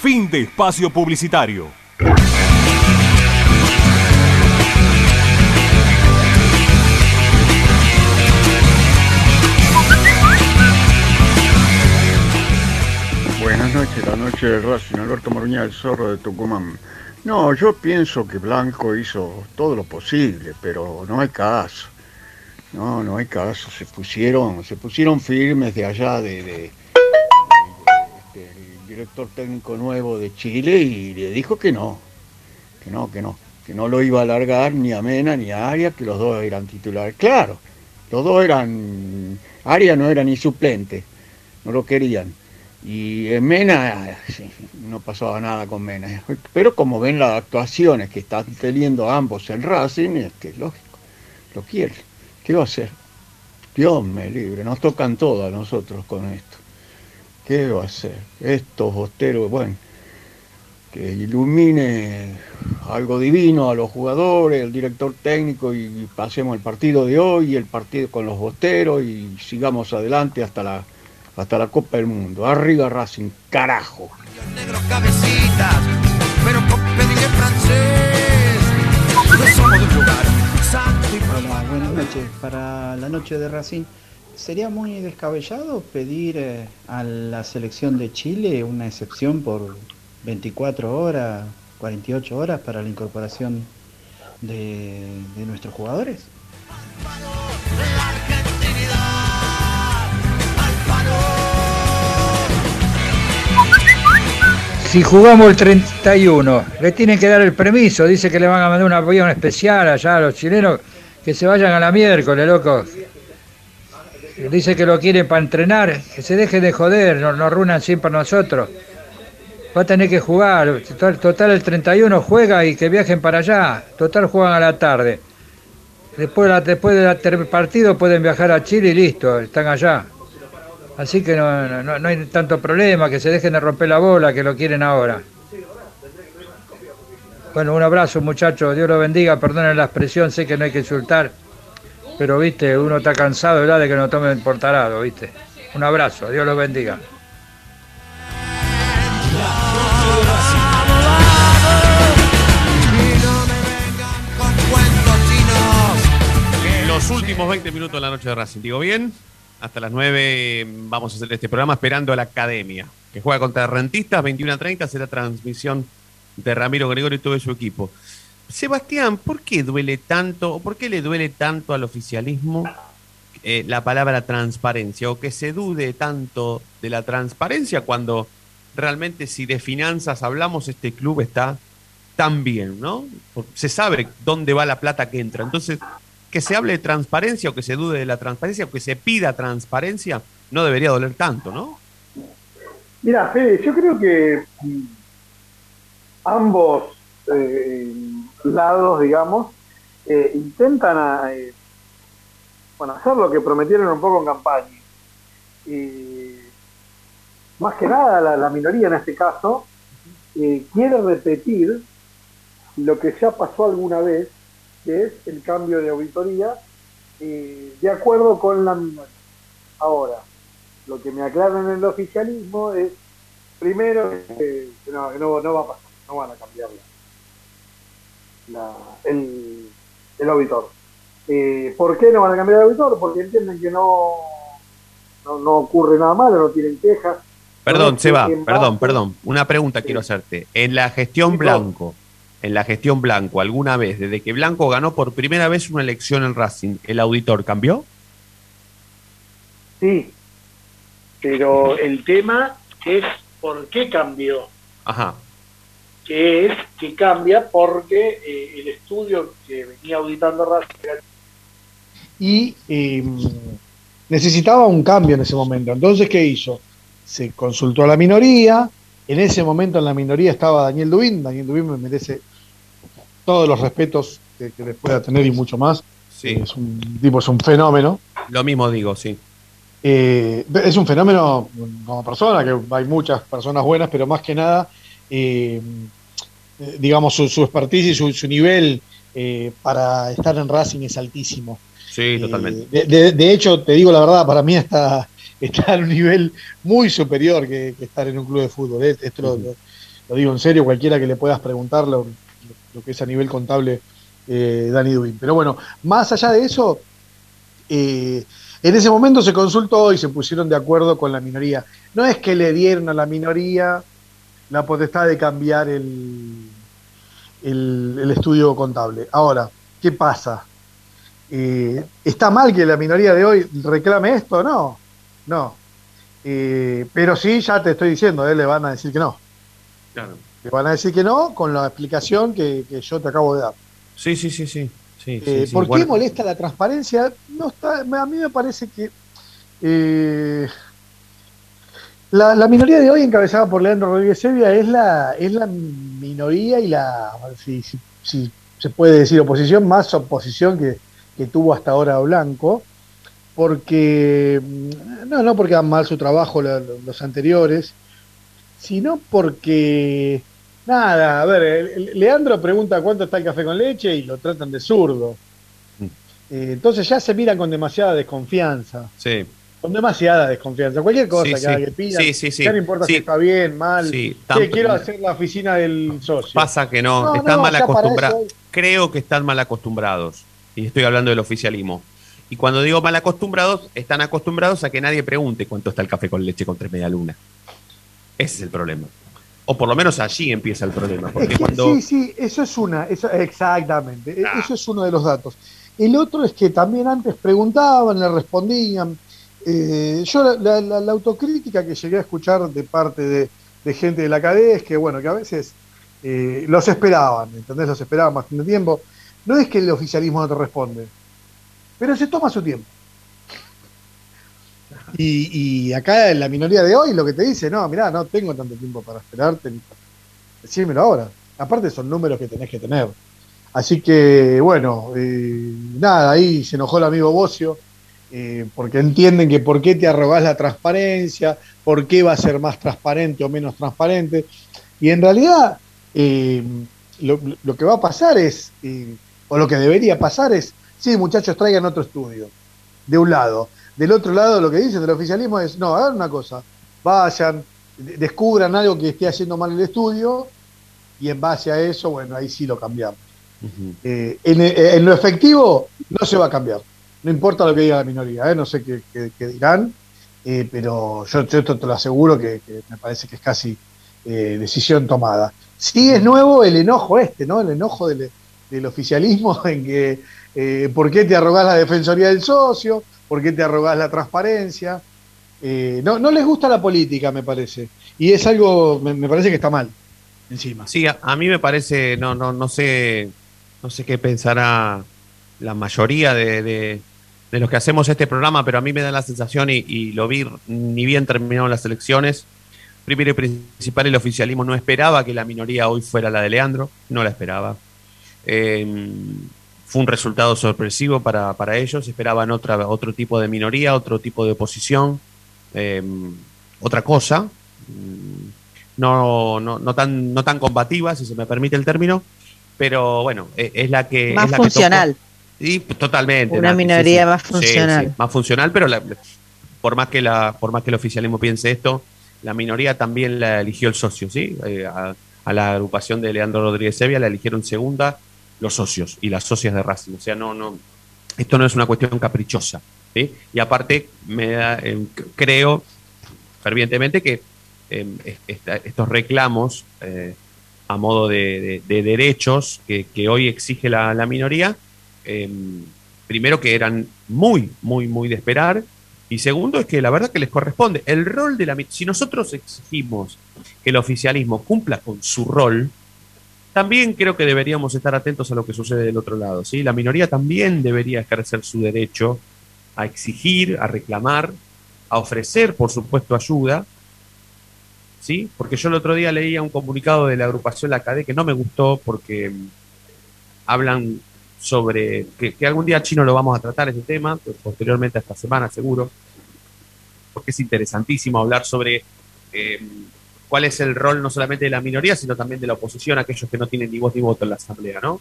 S15: Fin de espacio publicitario.
S10: Buenas noches, la noche del Racing, Alberto Maruña, el zorro de Tucumán. No, yo pienso que Blanco hizo todo lo posible, pero no hay caso. No, no hay caso. Se pusieron, se pusieron firmes de allá de, director técnico nuevo de Chile y le dijo que no, que no, que no, que no lo iba a alargar ni a Mena ni a Arias, que los dos eran titulares. Claro, los dos eran, Arias no era ni suplente, no lo querían. Y en Mena no pasaba nada con Mena. Pero como ven las actuaciones que están teniendo ambos en Racing, es que es lógico, lo quiere. ¿Qué va a hacer? Dios me libre, nos tocan todo a nosotros con esto. ¿Qué va a hacer? Estos bosteros, bueno, que ilumine algo divino a los jugadores, el director técnico y pasemos el partido de hoy y el partido con los bosteros y sigamos adelante hasta la hasta la Copa del Mundo. Arriba Racing, carajo.
S16: Negros cabecitas, pero con pedirle francés. No somos de un lugar santo y
S17: Hola, buenas noches. Para la noche de Racing, ¿sería muy descabellado pedir eh, a la selección de Chile una excepción por 24 horas, 48 horas para la incorporación de, nuestros jugadores?
S18: Si jugamos el 31, le tienen que dar el permiso, dice que le van a mandar un avión especial allá a los chilenos, que se vayan a la miércoles, loco. Dice que lo quieren para entrenar, que se deje de joder, nos, nos arruinan siempre nosotros. Va a tener que jugar, total, el 31 juega y que viajen para allá, total juegan a la tarde. Después, después del partido pueden viajar a Chile y listo, están allá. Así que no, no, no hay tanto problema, que se dejen de romper la bola, que lo quieren ahora. Bueno, un abrazo muchachos, Dios los bendiga, perdonen la expresión, sé que no hay que insultar, pero viste, uno está cansado ¿verdad? de que nos tomen por tarado, viste. Un abrazo, Dios los bendiga.
S3: Los últimos 20 minutos de la noche de Racing, digo bien. Hasta las 9 vamos a hacer este programa esperando a la academia, que juega contra Rentistas, 21 a 30 será transmisión de Ramiro Gregorio y todo su equipo. Sebastián, ¿por qué duele tanto, o por qué le duele tanto al oficialismo eh, la palabra transparencia, o que se dude tanto de la transparencia cuando realmente si de finanzas hablamos, este club está tan bien, ¿no? Se sabe dónde va la plata que entra. Entonces, que se hable de transparencia o que se dude de la transparencia o que se pida transparencia, no debería doler tanto, ¿no?
S14: Mira, Fede, yo creo que mm, ambos eh, lados, digamos, eh, intentan a, eh, bueno, hacer lo que prometieron un poco en campaña. Y más que nada, la, minoría en este caso eh, quiere repetir lo que ya pasó alguna vez, que es el cambio de auditoría de acuerdo con la minoría. Ahora, lo que me aclaran en el oficialismo es, primero, que no, no, no va a pasar, no van a cambiar la- el, el auditor. Eh, ¿Por qué no van a cambiar el auditor? Porque entienden que no, no, no ocurre nada malo, no tienen quejas.
S3: Perdón,
S14: No,
S3: Seba, perdón, perdón. Una pregunta quiero hacerte. En la gestión Blanco, en la gestión Blanco, ¿alguna vez, desde que Blanco ganó por primera vez una elección en Racing, el auditor cambió?
S5: Sí, pero el tema es por qué cambió,
S3: Ajá.
S5: Que es que cambia porque eh, el estudio que venía auditando Racing era
S19: y eh, necesitaba un cambio en ese momento. Entonces, ¿qué hizo? Se consultó a la minoría. En ese momento en la minoría estaba Daniel Dubín. Daniel Dubín me merece todos los respetos que, que les pueda tener y mucho más. Es un tipo, es un fenómeno.
S3: Lo mismo digo, sí.
S19: Eh, es un fenómeno como persona, que hay muchas personas buenas, pero más que nada, eh, digamos, su, su expertise y su, su nivel eh, para estar en Racing es altísimo.
S3: Sí, totalmente.
S19: De, de- de hecho, te digo la verdad, para mí está, está en un nivel muy superior que, que estar en un club de fútbol. ¿eh? Esto lo, lo- lo digo en serio, cualquiera que le puedas preguntar lo, lo que es a nivel contable eh, Dani Dubin. Pero bueno, más allá de eso, eh, en ese momento se consultó y se pusieron de acuerdo con la minoría. No es que le dieron a la minoría la potestad de cambiar el, el, el estudio contable. Ahora, ¿qué pasa? Eh, ¿Está mal que la minoría de hoy reclame esto? No, no. Eh, pero sí, ya te estoy diciendo, eh, le van a decir que no.
S3: Claro.
S19: Le van a decir que no con la explicación que, que yo te acabo de dar.
S3: Sí, sí, sí, sí. sí, sí, sí.
S19: ¿Por qué molesta la transparencia? No está, a mí me parece que la, la minoría de hoy, encabezada por Leandro Rodríguez Sevilla, es la, es la minoría y la, si, si- si se puede decir oposición, más oposición que, que tuvo hasta ahora Blanco, porque, mm, no, no porque hagan mal su trabajo la- los anteriores, sino porque Nada, a ver, Leandro pregunta cuánto está el café con leche y lo tratan de zurdo.
S3: Mm.
S19: Eh, entonces ya se miran con demasiada desconfianza.
S3: Sí.
S19: Con demasiada desconfianza. Cualquier cosa
S3: Sí,
S19: que
S3: sí.
S19: que pidan,
S3: Sí, sí, sí.
S19: ya no importa si está bien, mal.
S3: Sí,
S19: Che, quiero hacer la oficina del socio.
S3: Pasa que no,
S19: No,
S3: están
S19: no,
S3: mal acostumbrados. Creo que están mal acostumbrados. Y estoy hablando del oficialismo. Y cuando digo mal acostumbrados, están acostumbrados a que nadie pregunte cuánto está el café con leche con tres media luna. Ese es el problema. O por lo menos allí empieza el problema. Porque
S19: Es que
S3: cuando.
S19: Sí, sí, eso es una, eso, exactamente,
S3: Ah.
S19: eso es uno de los datos. El otro es que también antes preguntaban, le respondían. Eh, yo la, la- la- autocrítica que llegué a escuchar de parte de, gente de la cadena es que, bueno, que a veces eh, los esperaban, ¿entendés? Los esperaban bastante tiempo. No es que el oficialismo no te responde, pero se toma su tiempo. Y, acá en la minoría de hoy lo que te dice, no, mirá, no tengo tanto tiempo para esperarte, decímelo ahora. Aparte son números que tenés que tener. Así que, bueno, eh, nada, ahí se enojó el amigo Bocio, eh, porque entienden que por qué te arrogás la transparencia, por qué va a ser más transparente o menos transparente. Y en realidad, eh, lo, lo que va a pasar es, eh, o lo que debería pasar es, sí, muchachos, traigan otro estudio, de un lado. Del otro lado, lo que dicen del oficialismo es, no, hagan una cosa, vayan, de- descubran algo que esté haciendo mal el estudio, y en base a eso, bueno, ahí sí lo cambiamos. En, en lo efectivo no se va a cambiar. No importa lo que diga la minoría, ¿eh? no sé qué, dirán, eh, pero yo, yo esto te lo aseguro que, me parece que es casi eh, decisión tomada. Sí es nuevo el enojo este, ¿no? El enojo del, del oficialismo en que ¿por qué te arrogás la defensoría del socio? ¿Por qué te arrogás la transparencia? No, no les gusta la política, me parece. Y es algo, me, me parece que está mal, encima.
S3: Sí, a, a mí me parece, no, no, no sé, no sé qué pensará la mayoría de, de- de los que hacemos este programa, pero a mí me da la sensación, y, y lo vi ni bien terminaron las elecciones, primero y principal, el oficialismo no esperaba que la minoría hoy fuera la de Leandro, no la esperaba. Eh, fue un resultado sorpresivo para, para ellos, esperaban otra, otro tipo de minoría, otro tipo de oposición, eh, otra cosa, mm, no, no, no, tan, no tan combativa, si se me permite el término, pero bueno, e- es la que...
S20: Más
S3: es la que
S20: funcional.
S3: Sí, totalmente.
S20: Una minoría
S3: sí.
S20: más funcional.
S3: sí, más funcional, pero la- por más que la, por más que el oficialismo piense esto, la minoría también la eligió el socio, ¿sí? Eh, a, a la agrupación de Leandro Rodríguez Sevilla la eligieron segunda los socios y las socias de Racing. O sea, no, no, esto no es una cuestión caprichosa. ¿sí? Y aparte, me da, eh, creo fervientemente que eh, est- esta- estos reclamos eh, a modo de, de- de derechos que, que hoy exige la, la minoría, eh, primero que eran muy, muy, muy de esperar, y segundo es que la verdad que les corresponde. El rol de la si nosotros exigimos que el oficialismo cumpla con su rol, también creo que deberíamos estar atentos a lo que sucede del otro lado. ¿sí? La minoría también debería ejercer su derecho a exigir, a reclamar, a ofrecer, por supuesto, ayuda. ¿sí? Porque yo el otro día leía un comunicado de la agrupación La Cadé que no me gustó porque mm, hablan sobre que, algún día chino lo vamos a tratar ese tema, pues, posteriormente a esta semana seguro, porque es interesantísimo hablar sobre eh, cuál es el rol no solamente de la minoría, sino también de la oposición, aquellos que no tienen ni voz ni voto en la Asamblea, ¿no?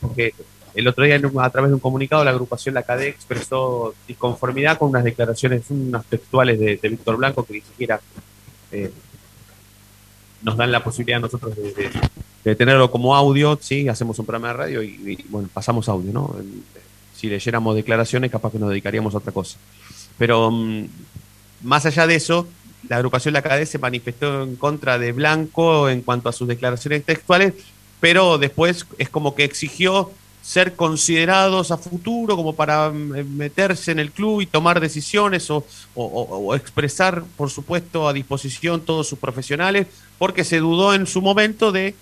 S3: Porque el otro día, a través de un comunicado, la agrupación La CADE expresó disconformidad con unas declaraciones, unas textuales de, Víctor Blanco que ni siquiera eh, nos dan la posibilidad a nosotros de- de tenerlo como audio, sí, hacemos un programa de radio y, bueno, pasamos audio, ¿no? El- Si leyéramos declaraciones, capaz que nos dedicaríamos a otra cosa. Pero mm, más allá de eso, la agrupación La Cadena se manifestó en contra de Blanco en cuanto a sus declaraciones textuales, pero después es como que exigió ser considerados a futuro como para mm, meterse en el club y tomar decisiones o- o expresar, por supuesto, a disposición todos sus profesionales, porque se dudó en su momento de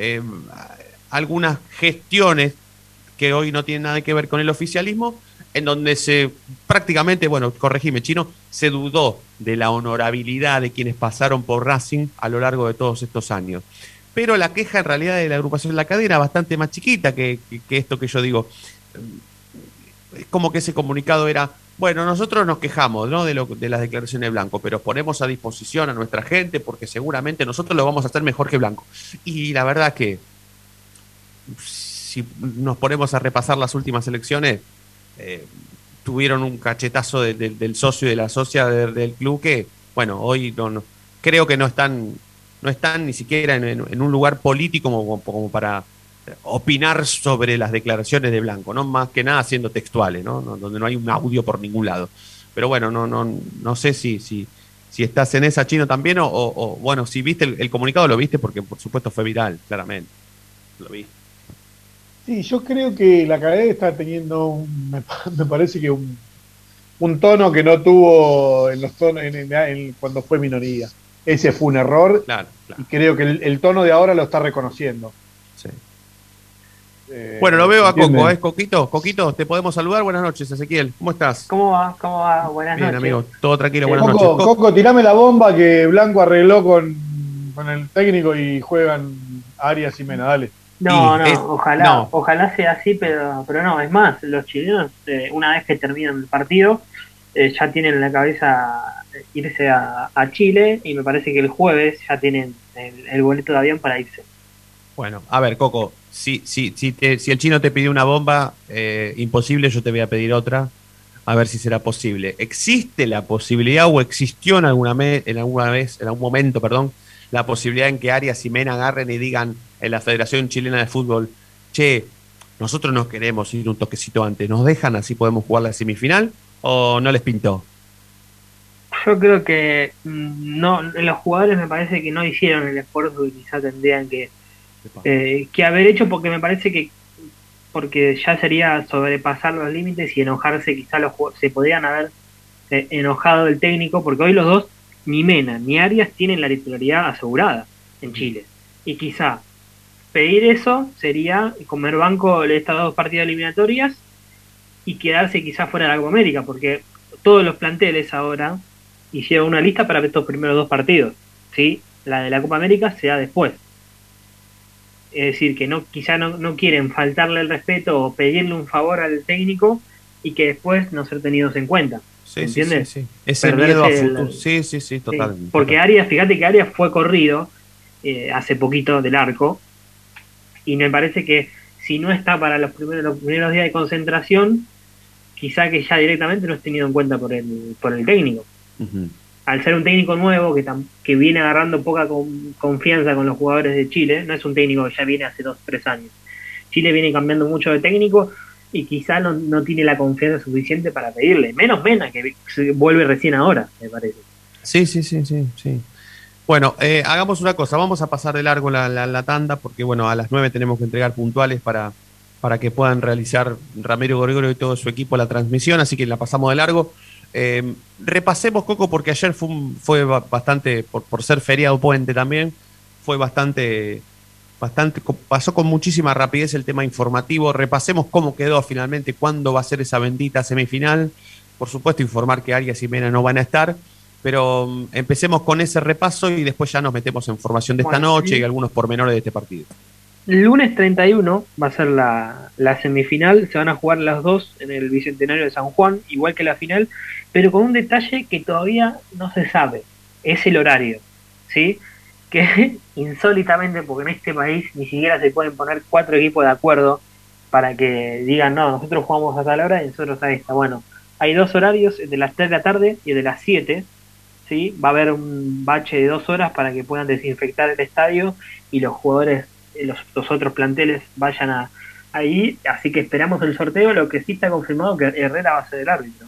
S3: eh, algunas gestiones que hoy no tienen nada que ver con el oficialismo, en donde se prácticamente, bueno, corregime, chino, se dudó de la honorabilidad de quienes pasaron por Racing a lo largo de todos estos años. Pero la queja en realidad de la agrupación de la cadena bastante más chiquita que- que esto que yo digo. Es como que ese comunicado era Bueno, nosotros nos quejamos ¿no? de, lo- de las declaraciones de Blanco, pero ponemos a disposición a nuestra gente porque seguramente nosotros lo vamos a hacer mejor que Blanco. Y la verdad que si nos ponemos a repasar las últimas elecciones, eh, tuvieron un cachetazo de- de- del socio y de la socia de- del club que, bueno, hoy no, creo que no están, no están ni siquiera en, un lugar político como para opinar sobre las declaraciones de Blanco, ¿no? Más que nada siendo textuales, ¿no? No- Donde no hay un audio por ningún lado. Pero bueno, no, no, no sé si, si, si estás en esa chino también o, o- bueno, si viste el, el comunicado lo viste porque por supuesto fue viral, claramente. Lo vi.
S19: Sí, yo creo que la cadena está teniendo, un- me, pa- me parece que un, un tono que no tuvo en los tonos en- en- en- cuando fue minoría. Ese fue un error
S3: Claro,
S19: y creo que el, el tono de ahora lo está reconociendo.
S3: Sí.
S19: Eh,
S3: Bueno, lo veo a. Coco, ¿eh? Coquito, Coquito, te podemos saludar. Buenas noches, Ezequiel. ¿Cómo estás?
S20: ¿Cómo va? ¿Cómo va? Buenas
S3: Bien,
S20: noches.
S3: amigo. Todo tranquilo, buenas
S19: Coco,
S3: noches. Co-
S19: Coco, tirame la bomba que Blanco arregló con, con el técnico y juegan Arias y Mena, dale.
S20: No, no,
S19: es-
S20: ojalá,
S19: no.
S20: ojalá sea así, pero, pero no, es más, los chilenos, eh, una vez que terminan el partido, eh, ya tienen en la cabeza irse a, a Chile y me parece que el jueves ya tienen el, el boleto de avión para irse.
S3: Bueno, a ver, Coco, si, si, si, te- si el chino te pidió una bomba eh, imposible, yo te voy a pedir otra, a ver si será posible. ¿Existe la posibilidad o existió en alguna, me- en alguna vez, en algún momento, perdón, la posibilidad en que Arias y Mena agarren y digan en la Federación Chilena de Fútbol, che, nosotros nos queremos ir un toquecito antes, ¿nos dejan así podemos jugar la semifinal o no les pintó?
S20: Yo creo que mm, no, los jugadores me parece que no hicieron el esfuerzo que quizá tendrían que, eh, que haber hecho porque me parece que porque ya sería sobrepasar los límites y enojarse, quizá los se podrían haber eh, enojado el técnico, porque hoy los dos, ni Mena ni Arias, tienen la titularidad asegurada en Chile. Y quizá pedir eso sería comer banco de estas dos partidas eliminatorias y quedarse quizá fuera de la Copa América, porque todos los planteles ahora hicieron una lista para estos primeros dos partidos. ¿sí? La de la Copa América se da después. Es decir, que no quizá no, no quieren faltarle el respeto o pedirle un favor al técnico y que después no ser tenidos en cuenta.
S3: Sí,
S20: ¿Entiendes?
S3: sí, sí. Ese
S20: Perderse
S3: miedo a
S20: el-
S3: futuro. Sí, sí, sí, totalmente.
S20: Sí, porque Arias, fíjate que Arias fue corrido eh, hace poquito del arco y me parece que si no está para los primeros, los primeros días de concentración, quizá que ya directamente no es tenido en cuenta por el, por el técnico.
S3: Ujú.
S20: Al ser un técnico nuevo que, que viene agarrando poca con- confianza con los jugadores de Chile, no es un técnico que ya viene hace dos tres años. Chile viene cambiando mucho de técnico y quizá no, no tiene la confianza suficiente para pedirle. Menos Mena, que vuelve recién ahora, me parece.
S3: Sí, sí, sí, sí, sí. Bueno, eh, hagamos una cosa, vamos a pasar de largo la, la- tanda porque, bueno, a las 9 tenemos que entregar puntuales para, para que puedan realizar Ramiro Gregorio y todo su equipo la transmisión, así que la pasamos de largo. Eh, repasemos, Coco, porque ayer fue, un- fue ba- bastante, por, por ser feriado puente también, fue bastante, bastante, pasó con muchísima rapidez el tema informativo. Repasemos cómo quedó finalmente, cuándo va a ser esa bendita semifinal. Por supuesto, informar que Arias y Mena no van a estar. Pero mm, empecemos con ese repaso y después ya nos metemos en formación de esta
S20: Bueno,
S3: noche
S20: sí.
S3: y algunos pormenores de este partido.
S20: Lunes 31 va a ser la, la semifinal, se van a jugar las dos en el Bicentenario de San Juan, igual que la final, pero con un detalle que todavía no se sabe, es el horario, ¿sí? Que insólitamente, porque en este país ni siquiera se pueden poner cuatro equipos de acuerdo para que digan, no, nosotros jugamos a tal hora y nosotros a esta. Bueno, hay dos horarios, el de las 3 de la tarde y el de las 7, ¿sí? Va a haber un bache de dos horas para que puedan desinfectar el estadio y los jugadores, los, los otros planteles vayan a ahí, así que esperamos el sorteo, lo que sí está confirmado que Herrera va a ser el árbitro.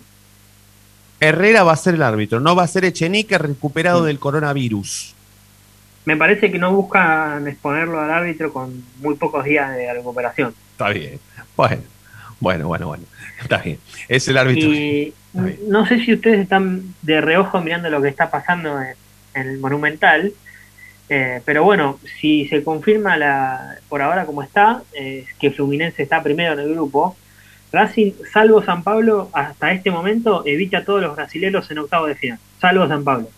S3: Herrera va a ser el árbitro, no va a ser Echenique recuperado del coronavirus.
S20: Me parece que no buscan exponerlo al árbitro con muy pocos días de recuperación.
S3: Está bien. Bueno, bueno, bueno, bueno. Está bien. Es el árbitro.
S20: Y no sé si ustedes están de reojo mirando lo que está pasando en, en el Monumental, eh, pero bueno, si se confirma la, por ahora como está, eh, que Fluminense está primero en el grupo, Racing, salvo San Pablo, hasta este momento evita a todos los brasileños en octavo de final, salvo San Pablo.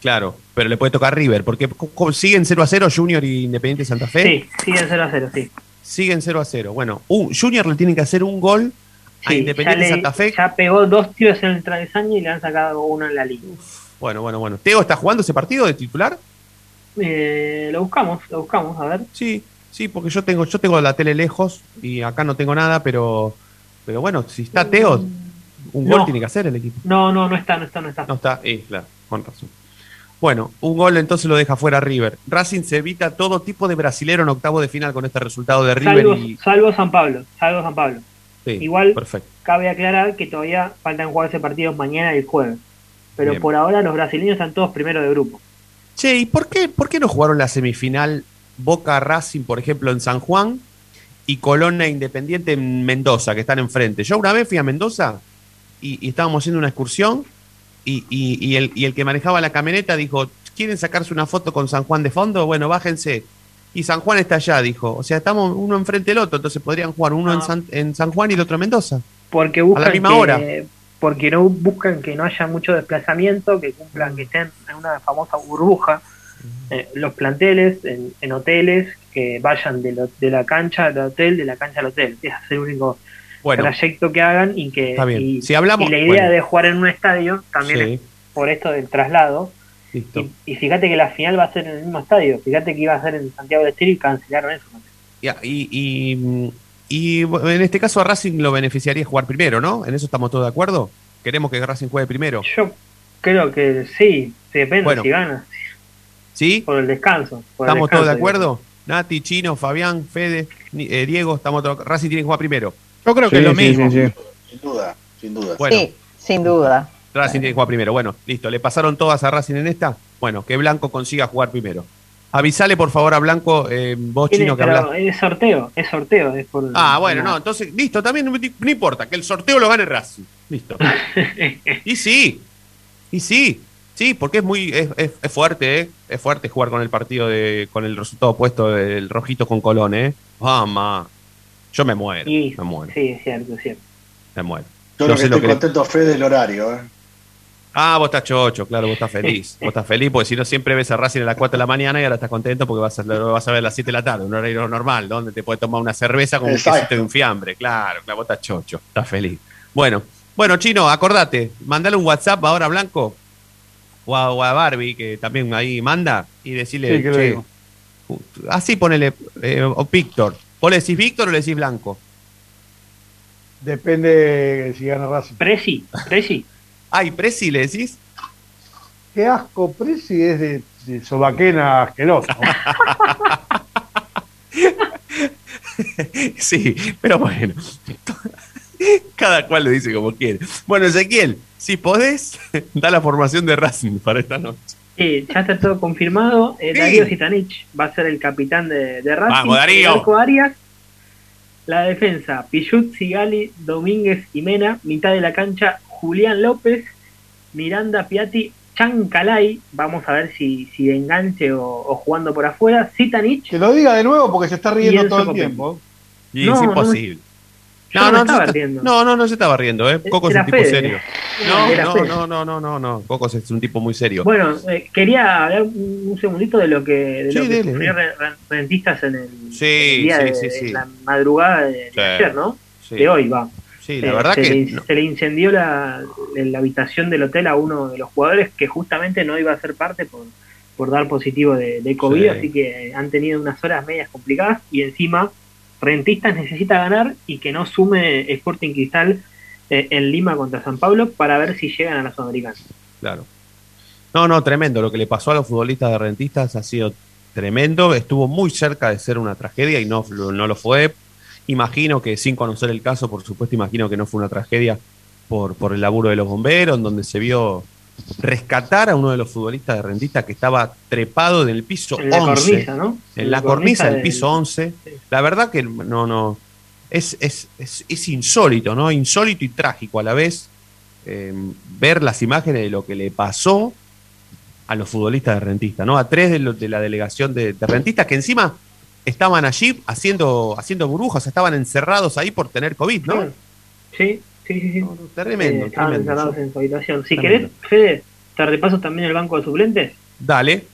S3: Claro, pero le puede tocar River, porque siguen 0 a 0 Junior y Independiente Santa Fe.
S20: Sí, siguen 0 a 0, sí.
S3: Siguen 0 a 0. Bueno, un- Junior le tiene que hacer un gol a Independiente
S20: le-
S3: Santa Fe.
S20: Ya pegó dos tiros en el travesaño y le han sacado uno en la liga.
S3: Bueno, bueno, bueno. ¿Teo está jugando ese partido de titular?
S20: Eh, lo buscamos, lo buscamos, a ver.
S3: Sí, sí, porque yo tengo, yo tengo la tele lejos y acá no tengo nada, pero, pero bueno, si está Teo, un gol tiene que hacer el equipo.
S20: No, no, no está, no está, no está.
S3: No está, eh, claro, con razón. Bueno, un gol entonces lo deja fuera River. Racing se evita todo tipo de brasilero en octavo de final con este resultado de River
S20: Salvo,
S3: y
S20: salvo San Pablo, salvo San Pablo.
S3: sí,
S20: Igual
S3: perfecto.
S20: cabe aclarar que todavía faltan jugarse partidos mañana y el jueves. Pero
S3: Bien.
S20: por ahora los brasileños están todos primero de grupo.
S3: Che, ¿y por qué, por qué no jugaron la semifinal Boca Racing, por ejemplo, en San Juan y Colón e Independiente en Mendoza, que están enfrente? Yo una vez fui a Mendoza y, y estábamos haciendo una excursión y, y- y el, y el que manejaba la camioneta dijo, ¿quieren sacarse una foto con San Juan de fondo? Bueno, bájense. Y San Juan está allá, dijo. O sea, estamos uno enfrente del otro, entonces podrían jugar uno en, San, en San Juan y el otro en Mendoza.
S20: Porque buscan
S3: a la misma
S20: que,
S3: hora.
S20: Porque no buscan que no haya mucho desplazamiento, que cumplan, que estén en una famosa burbuja. Eh, los planteles en, en hoteles que vayan de, lo- de la cancha al hotel, de la cancha al hotel. Ese es el único
S3: Bueno.
S20: trayecto que hagan y que
S3: Está bien.
S20: y,
S3: Si hablamos-
S20: y la idea
S3: bueno.
S20: de jugar en un estadio también
S3: Sí.
S20: es por esto del traslado.
S3: Listo.
S20: Y, y fíjate que la final va a ser en el mismo estadio. Fíjate que iba a ser en Santiago del Estero y cancelaron eso.
S3: Ya, y, y, y, en este caso a Racing lo beneficiaría jugar primero, ¿no? En eso estamos todos de acuerdo. Queremos que Racing juegue primero.
S20: Yo creo que sí, depende
S3: Bueno.
S20: si gana.
S3: ¿Sí?
S20: Por el descanso. por el
S3: ¿Estamos todos de acuerdo? Nati, Chino, Fabián, Fede, eh, Diego, estamos todos. Racing tiene que jugar primero.
S7: Yo creo que es lo
S6: sí,
S7: mismo.
S6: sí, sí.
S5: Sin duda, sin duda.
S3: Bueno,
S21: Sí, sin duda.
S3: Racing tiene que jugar primero. Bueno, listo. ¿Le pasaron todas a Racing en esta? Bueno, que Blanco consiga jugar primero. Avisale por favor a Blanco, eh, vos chino que
S20: pero
S3: hablas.
S20: es sorteo, es sorteo. Es por,
S3: Ah, bueno, no, entonces, listo, también no, no importa, que el sorteo lo gane Racing. Listo. y sí, y sí, sí, porque es muy, es, es- es fuerte, ¿eh? Es fuerte jugar con el partido de, con el resultado opuesto del rojito con Colón, ¿eh? Mamá, yo me muero,
S20: Y-
S3: me muero,
S20: Sí, es cierto, es cierto.
S3: me muero.
S5: Yo lo que
S3: sé lo
S5: estoy
S3: que
S5: contento, Fede, del horario. ¿eh?
S3: Ah, vos estás chocho, claro, vos estás feliz. Vos estás feliz porque si no siempre ves a Racing a las 4 de la mañana y ahora estás contento porque vas a, lo vas a ver a las 7 de la tarde, un horario normal, donde te puedes tomar una cerveza con un quesito de un fiambre. Claro, claro, vos estás chocho, estás feliz. Bueno, bueno, Chino, acordate, mandale un WhatsApp ahora a Blanco o a, o a Barbie, que también ahí manda, y decirle,
S19: Sí, que lo
S3: che,
S19: digo.
S3: así ponele, eh, o Víctor. ¿Vos le decís Víctor o le decís Blanco?
S19: Depende si gana Racing.
S20: Presi, Presi.
S3: Ay, Presi, ¿le decís?
S19: Qué asco, Presi es de, de sobaquena asqueroso.
S3: sí, pero bueno. Cada cual lo dice como quiere. Bueno, Ezequiel, si podés, da la formación de Racing para esta noche.
S20: Sí, ya está todo confirmado. Eh,
S3: Sí.
S20: Darío Zitanich va a ser el capitán de, de Racing.
S3: Vamos, Darío.
S20: Arias. La defensa, Pichut, Sigali, Domínguez y Mena. Mitad de la cancha, Julián López, Miranda, Piatti, Chancalay. Vamos a ver si, si de enganche o, o jugando por afuera. Zitanich.
S19: Que lo diga de nuevo porque se está riendo todo el tiempo.
S3: Y
S20: No,
S3: es
S20: no,
S3: imposible. No,
S20: no
S3: no,
S20: estaba
S3: se
S20: riendo.
S3: no, no, no se estaba riendo, ¿eh? Coco es
S20: Era
S3: un tipo
S20: Fede.
S3: serio. No, no, no, no, no, no, no. Coco es un tipo muy serio.
S20: Bueno, eh, quería hablar un un segundito de lo que, de
S3: Sí,
S20: lo que
S3: dele,
S20: sufrió
S3: dele.
S20: Re- Re- Rentistas en el,
S3: Sí,
S20: el día
S3: sí,
S20: de,
S3: sí,
S20: de
S3: sí.
S20: la madrugada de, de
S3: Sí.
S20: ayer, ¿no?
S3: Sí.
S20: De hoy va.
S3: Sí, la
S20: Eh,
S3: verdad
S20: se
S3: que.
S20: le,
S3: no.
S20: se le incendió la, la habitación del hotel a uno de los jugadores que justamente no iba a ser parte por, por dar positivo de, de COVID,
S3: Sí.
S20: así que han tenido unas horas medias complicadas y encima Rentistas necesita ganar y que no sume Sporting Cristal eh, en Lima contra San Pablo para ver si llegan a la Sudamericana.
S3: Claro. No, no, tremendo. Lo que le pasó a los futbolistas de rentistas ha sido tremendo. Estuvo muy cerca de ser una tragedia y no, no lo fue. Imagino que sin conocer el caso, por supuesto, imagino que no fue una tragedia por, por el laburo de los bomberos, en donde se vio rescatar a uno de los futbolistas de rentistas que estaba trepado en el piso
S20: En la
S3: 11.
S20: cornisa, ¿no?
S3: En la cornisa del piso 11. La verdad que no, no. Es, es, es, es insólito, ¿no? Insólito y trágico a la vez eh, ver las imágenes de lo que le pasó a los futbolistas de Rentista, ¿no? A tres de la delegación de, de Rentistas que encima estaban allí haciendo, haciendo burbujas, estaban encerrados ahí por tener COVID, ¿no?
S20: Sí, sí, sí. sí.
S3: Tremendo,
S20: Eh, estaban
S3: tremendo.
S20: encerrados en su habitación. Si
S3: Tremendo.
S20: querés, Fede, te repaso también el banco de suplentes.
S3: Dale.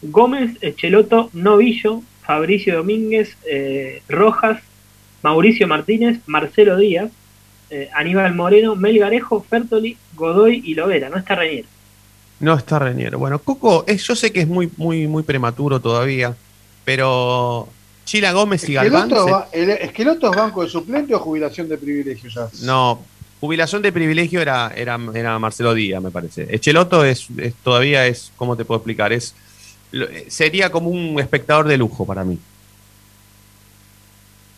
S20: Gómez, Echeloto, Novillo, Fabricio Domínguez, eh, Rojas, Mauricio Martínez, Marcelo Díaz, eh, Aníbal Moreno, Melgarejo, Fertoli, Godoy y Lovera. No está Renier.
S3: No está Reñero. Bueno, Coco, es- yo sé que es muy, muy, muy prematuro todavía, pero Chila Gómez y Galván.
S19: ¿Esqueloto,
S3: se-
S19: va- el- ¿Esqueloto es banco de suplente o jubilación de privilegio ya?
S3: No, jubilación de privilegio era, era, era Marcelo Díaz, me parece. Echeloto es, es- todavía es, ¿cómo te puedo explicar? Es lo- eh, sería como un espectador de lujo para mí.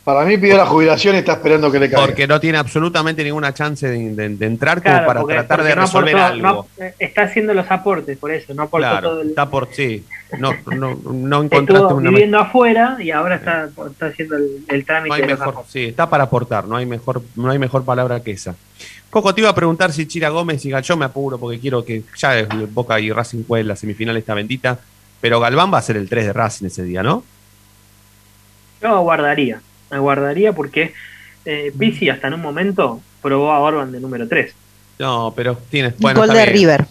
S19: Para mí pidió la jubilación y está esperando que le caiga.
S3: Porque no tiene absolutamente ninguna chance de, de- de entrar como
S20: Claro,
S3: para
S20: porque-
S3: tratar
S20: porque
S3: de
S20: no
S3: resolver
S20: aportó-
S3: algo.
S20: no, está haciendo los aportes, por eso, no aportó todo el,
S3: está por sí. No, no, no encontraste
S20: estuvo
S3: una
S20: viviendo afuera y ahora está, está haciendo el, el trámite
S3: no hay
S20: de los
S3: mejor,
S20: aportes.
S3: sí, está para aportar, no hay mejor, no hay mejor palabra que esa. Coco, te iba a preguntar si Chira Gómez y Galván, yo me apuro porque quiero que ya es Boca y Racing jueguen la semifinal esta bendita, pero Galván va a ser el 3 de Racing ese día, ¿no?
S20: Yo aguardaría, aguardaría porque eh, Pizzi hasta en un momento probó a Orban de número 3.
S3: No, pero tienes. Bueno,
S21: Gol de
S3: bien.
S21: River.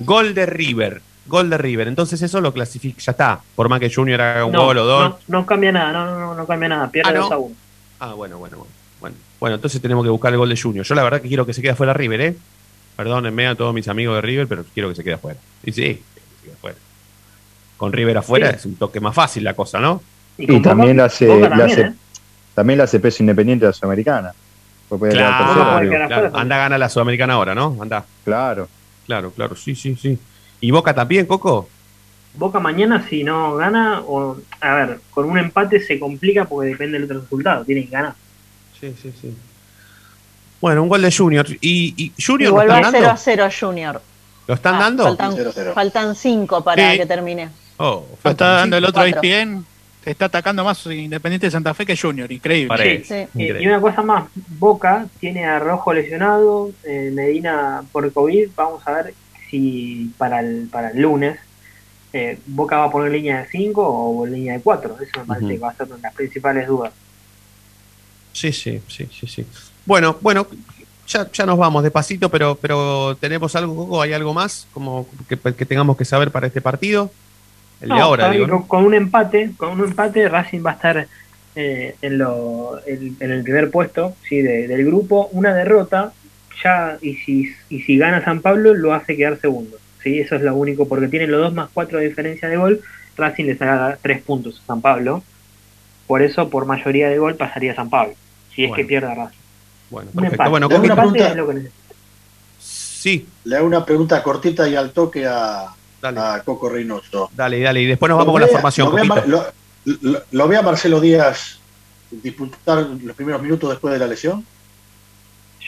S3: Gol de River. Gol de River. Entonces eso lo clasifica, ya está. Por más que Junior haga un
S20: No,
S3: gol o dos.
S20: no, no cambia nada, no, no, no, cambia nada, pierde
S3: Ah, ¿no?
S20: 2 a 1.
S3: Ah, bueno, bueno, bueno, bueno. Bueno, entonces tenemos que buscar el gol de Junior. Yo la verdad que quiero que se quede afuera River, ¿eh? Perdónenme a todos mis amigos de River, pero quiero que se quede afuera. Y sí, que se quede afuera. Con River afuera
S20: Sí.
S3: es un toque más fácil la cosa, ¿no?
S6: Y, también la hace,
S3: también,
S6: hace-
S3: ¿eh?
S6: También la hace peso independiente de la Sudamericana.
S3: Claro,
S6: tercera, digo.
S3: claro. Anda a ganar la Sudamericana ahora, ¿no? Anda.
S6: Claro.
S3: Claro, claro, sí, sí, sí. ¿Y Boca también, Coco?
S20: Boca mañana si no gana, o a ver, con un empate se complica porque depende del otro resultado, tiene que ganar.
S3: Sí, sí, sí. Bueno, un gol de Junior. ¿Y, y Junior
S21: Igual
S3: lo
S21: va
S3: están
S21: 0 a
S3: dando?
S21: 0 Junior.
S3: ¿Lo están
S21: Ah,
S3: dando?
S21: Faltan, faltan 5 para
S7: Sí.
S21: que termine.
S3: Oh,
S7: Lo está dando el otro. ESPN. Está atacando más Independiente de Santa Fe que Junior. Increíble.
S20: Sí, sí. Y una cosa más, Boca tiene a Rojo lesionado, eh, Medina por COVID, vamos a ver si para el, para el lunes eh, Boca va a poner línea de 5 o línea de 4, eso me parece que va a ser una de las principales dudas.
S3: Sí, sí, sí, sí, sí. Bueno, bueno, ya, ya nos vamos despacito, pero, pero ¿tenemos algo? ¿Hay algo más como que, que tengamos que saber para este partido? El de
S20: No,
S3: ahora,
S20: sabe
S3: digo.
S20: que
S3: ¿no?
S20: con, con un empate, con un empate Racing va a estar eh, en, lo, en, en el primer puesto sí, de- del grupo. Una derrota, ya y si, y si gana San Pablo, lo hace quedar segundo. Sí, eso es lo único, porque tiene los 2 más 4 de diferencia de gol. Racing le saca 3 puntos a San Pablo. Por eso, por mayoría de gol, pasaría a San Pablo. Si es
S3: Bueno.
S20: que pierde Racing.
S3: Bueno,
S20: Un
S3: perfecto.
S20: empate.
S3: Bueno,
S20: Un
S3: Coco,
S5: una
S20: empate
S5: pregunta.
S20: es lo que necesita.
S3: Sí.
S5: Le hago una pregunta cortita y al toque a, a Coco Reynoso.
S3: Dale, dale, y después nos vamos con la formación,
S5: lo ve a
S3: Coquito.
S5: Mar- lo, lo- lo ve a Marcelo Díaz disputar los primeros minutos después de la lesión?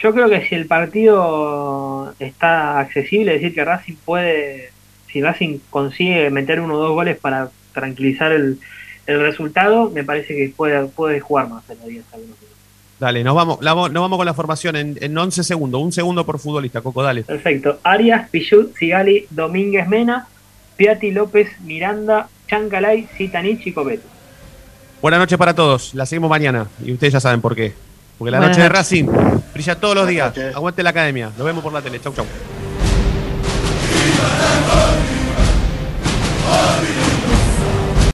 S20: Yo creo que si el partido está accesible, es decir, que Racing puede, si Racing consigue meter uno o dos goles para tranquilizar el, el resultado, me parece que puede, puede jugar más en Díaz algunos minutos.
S3: Dale, nos vamos, la- nos vamos con la formación en, en 11 segundos. Un segundo por futbolista, Coco, dale.
S20: Perfecto. Arias, Pichut, Sigali, Domínguez Mena, Piatti López, Miranda, Chancalay, Zitanich y Cobeto.
S3: Buenas noches para todos. La seguimos mañana. Y ustedes ya saben por qué. Porque la
S20: Buenas
S3: noche de. Racing brilla todos los días. Aguante la academia. Nos vemos por la tele. Chau, chau.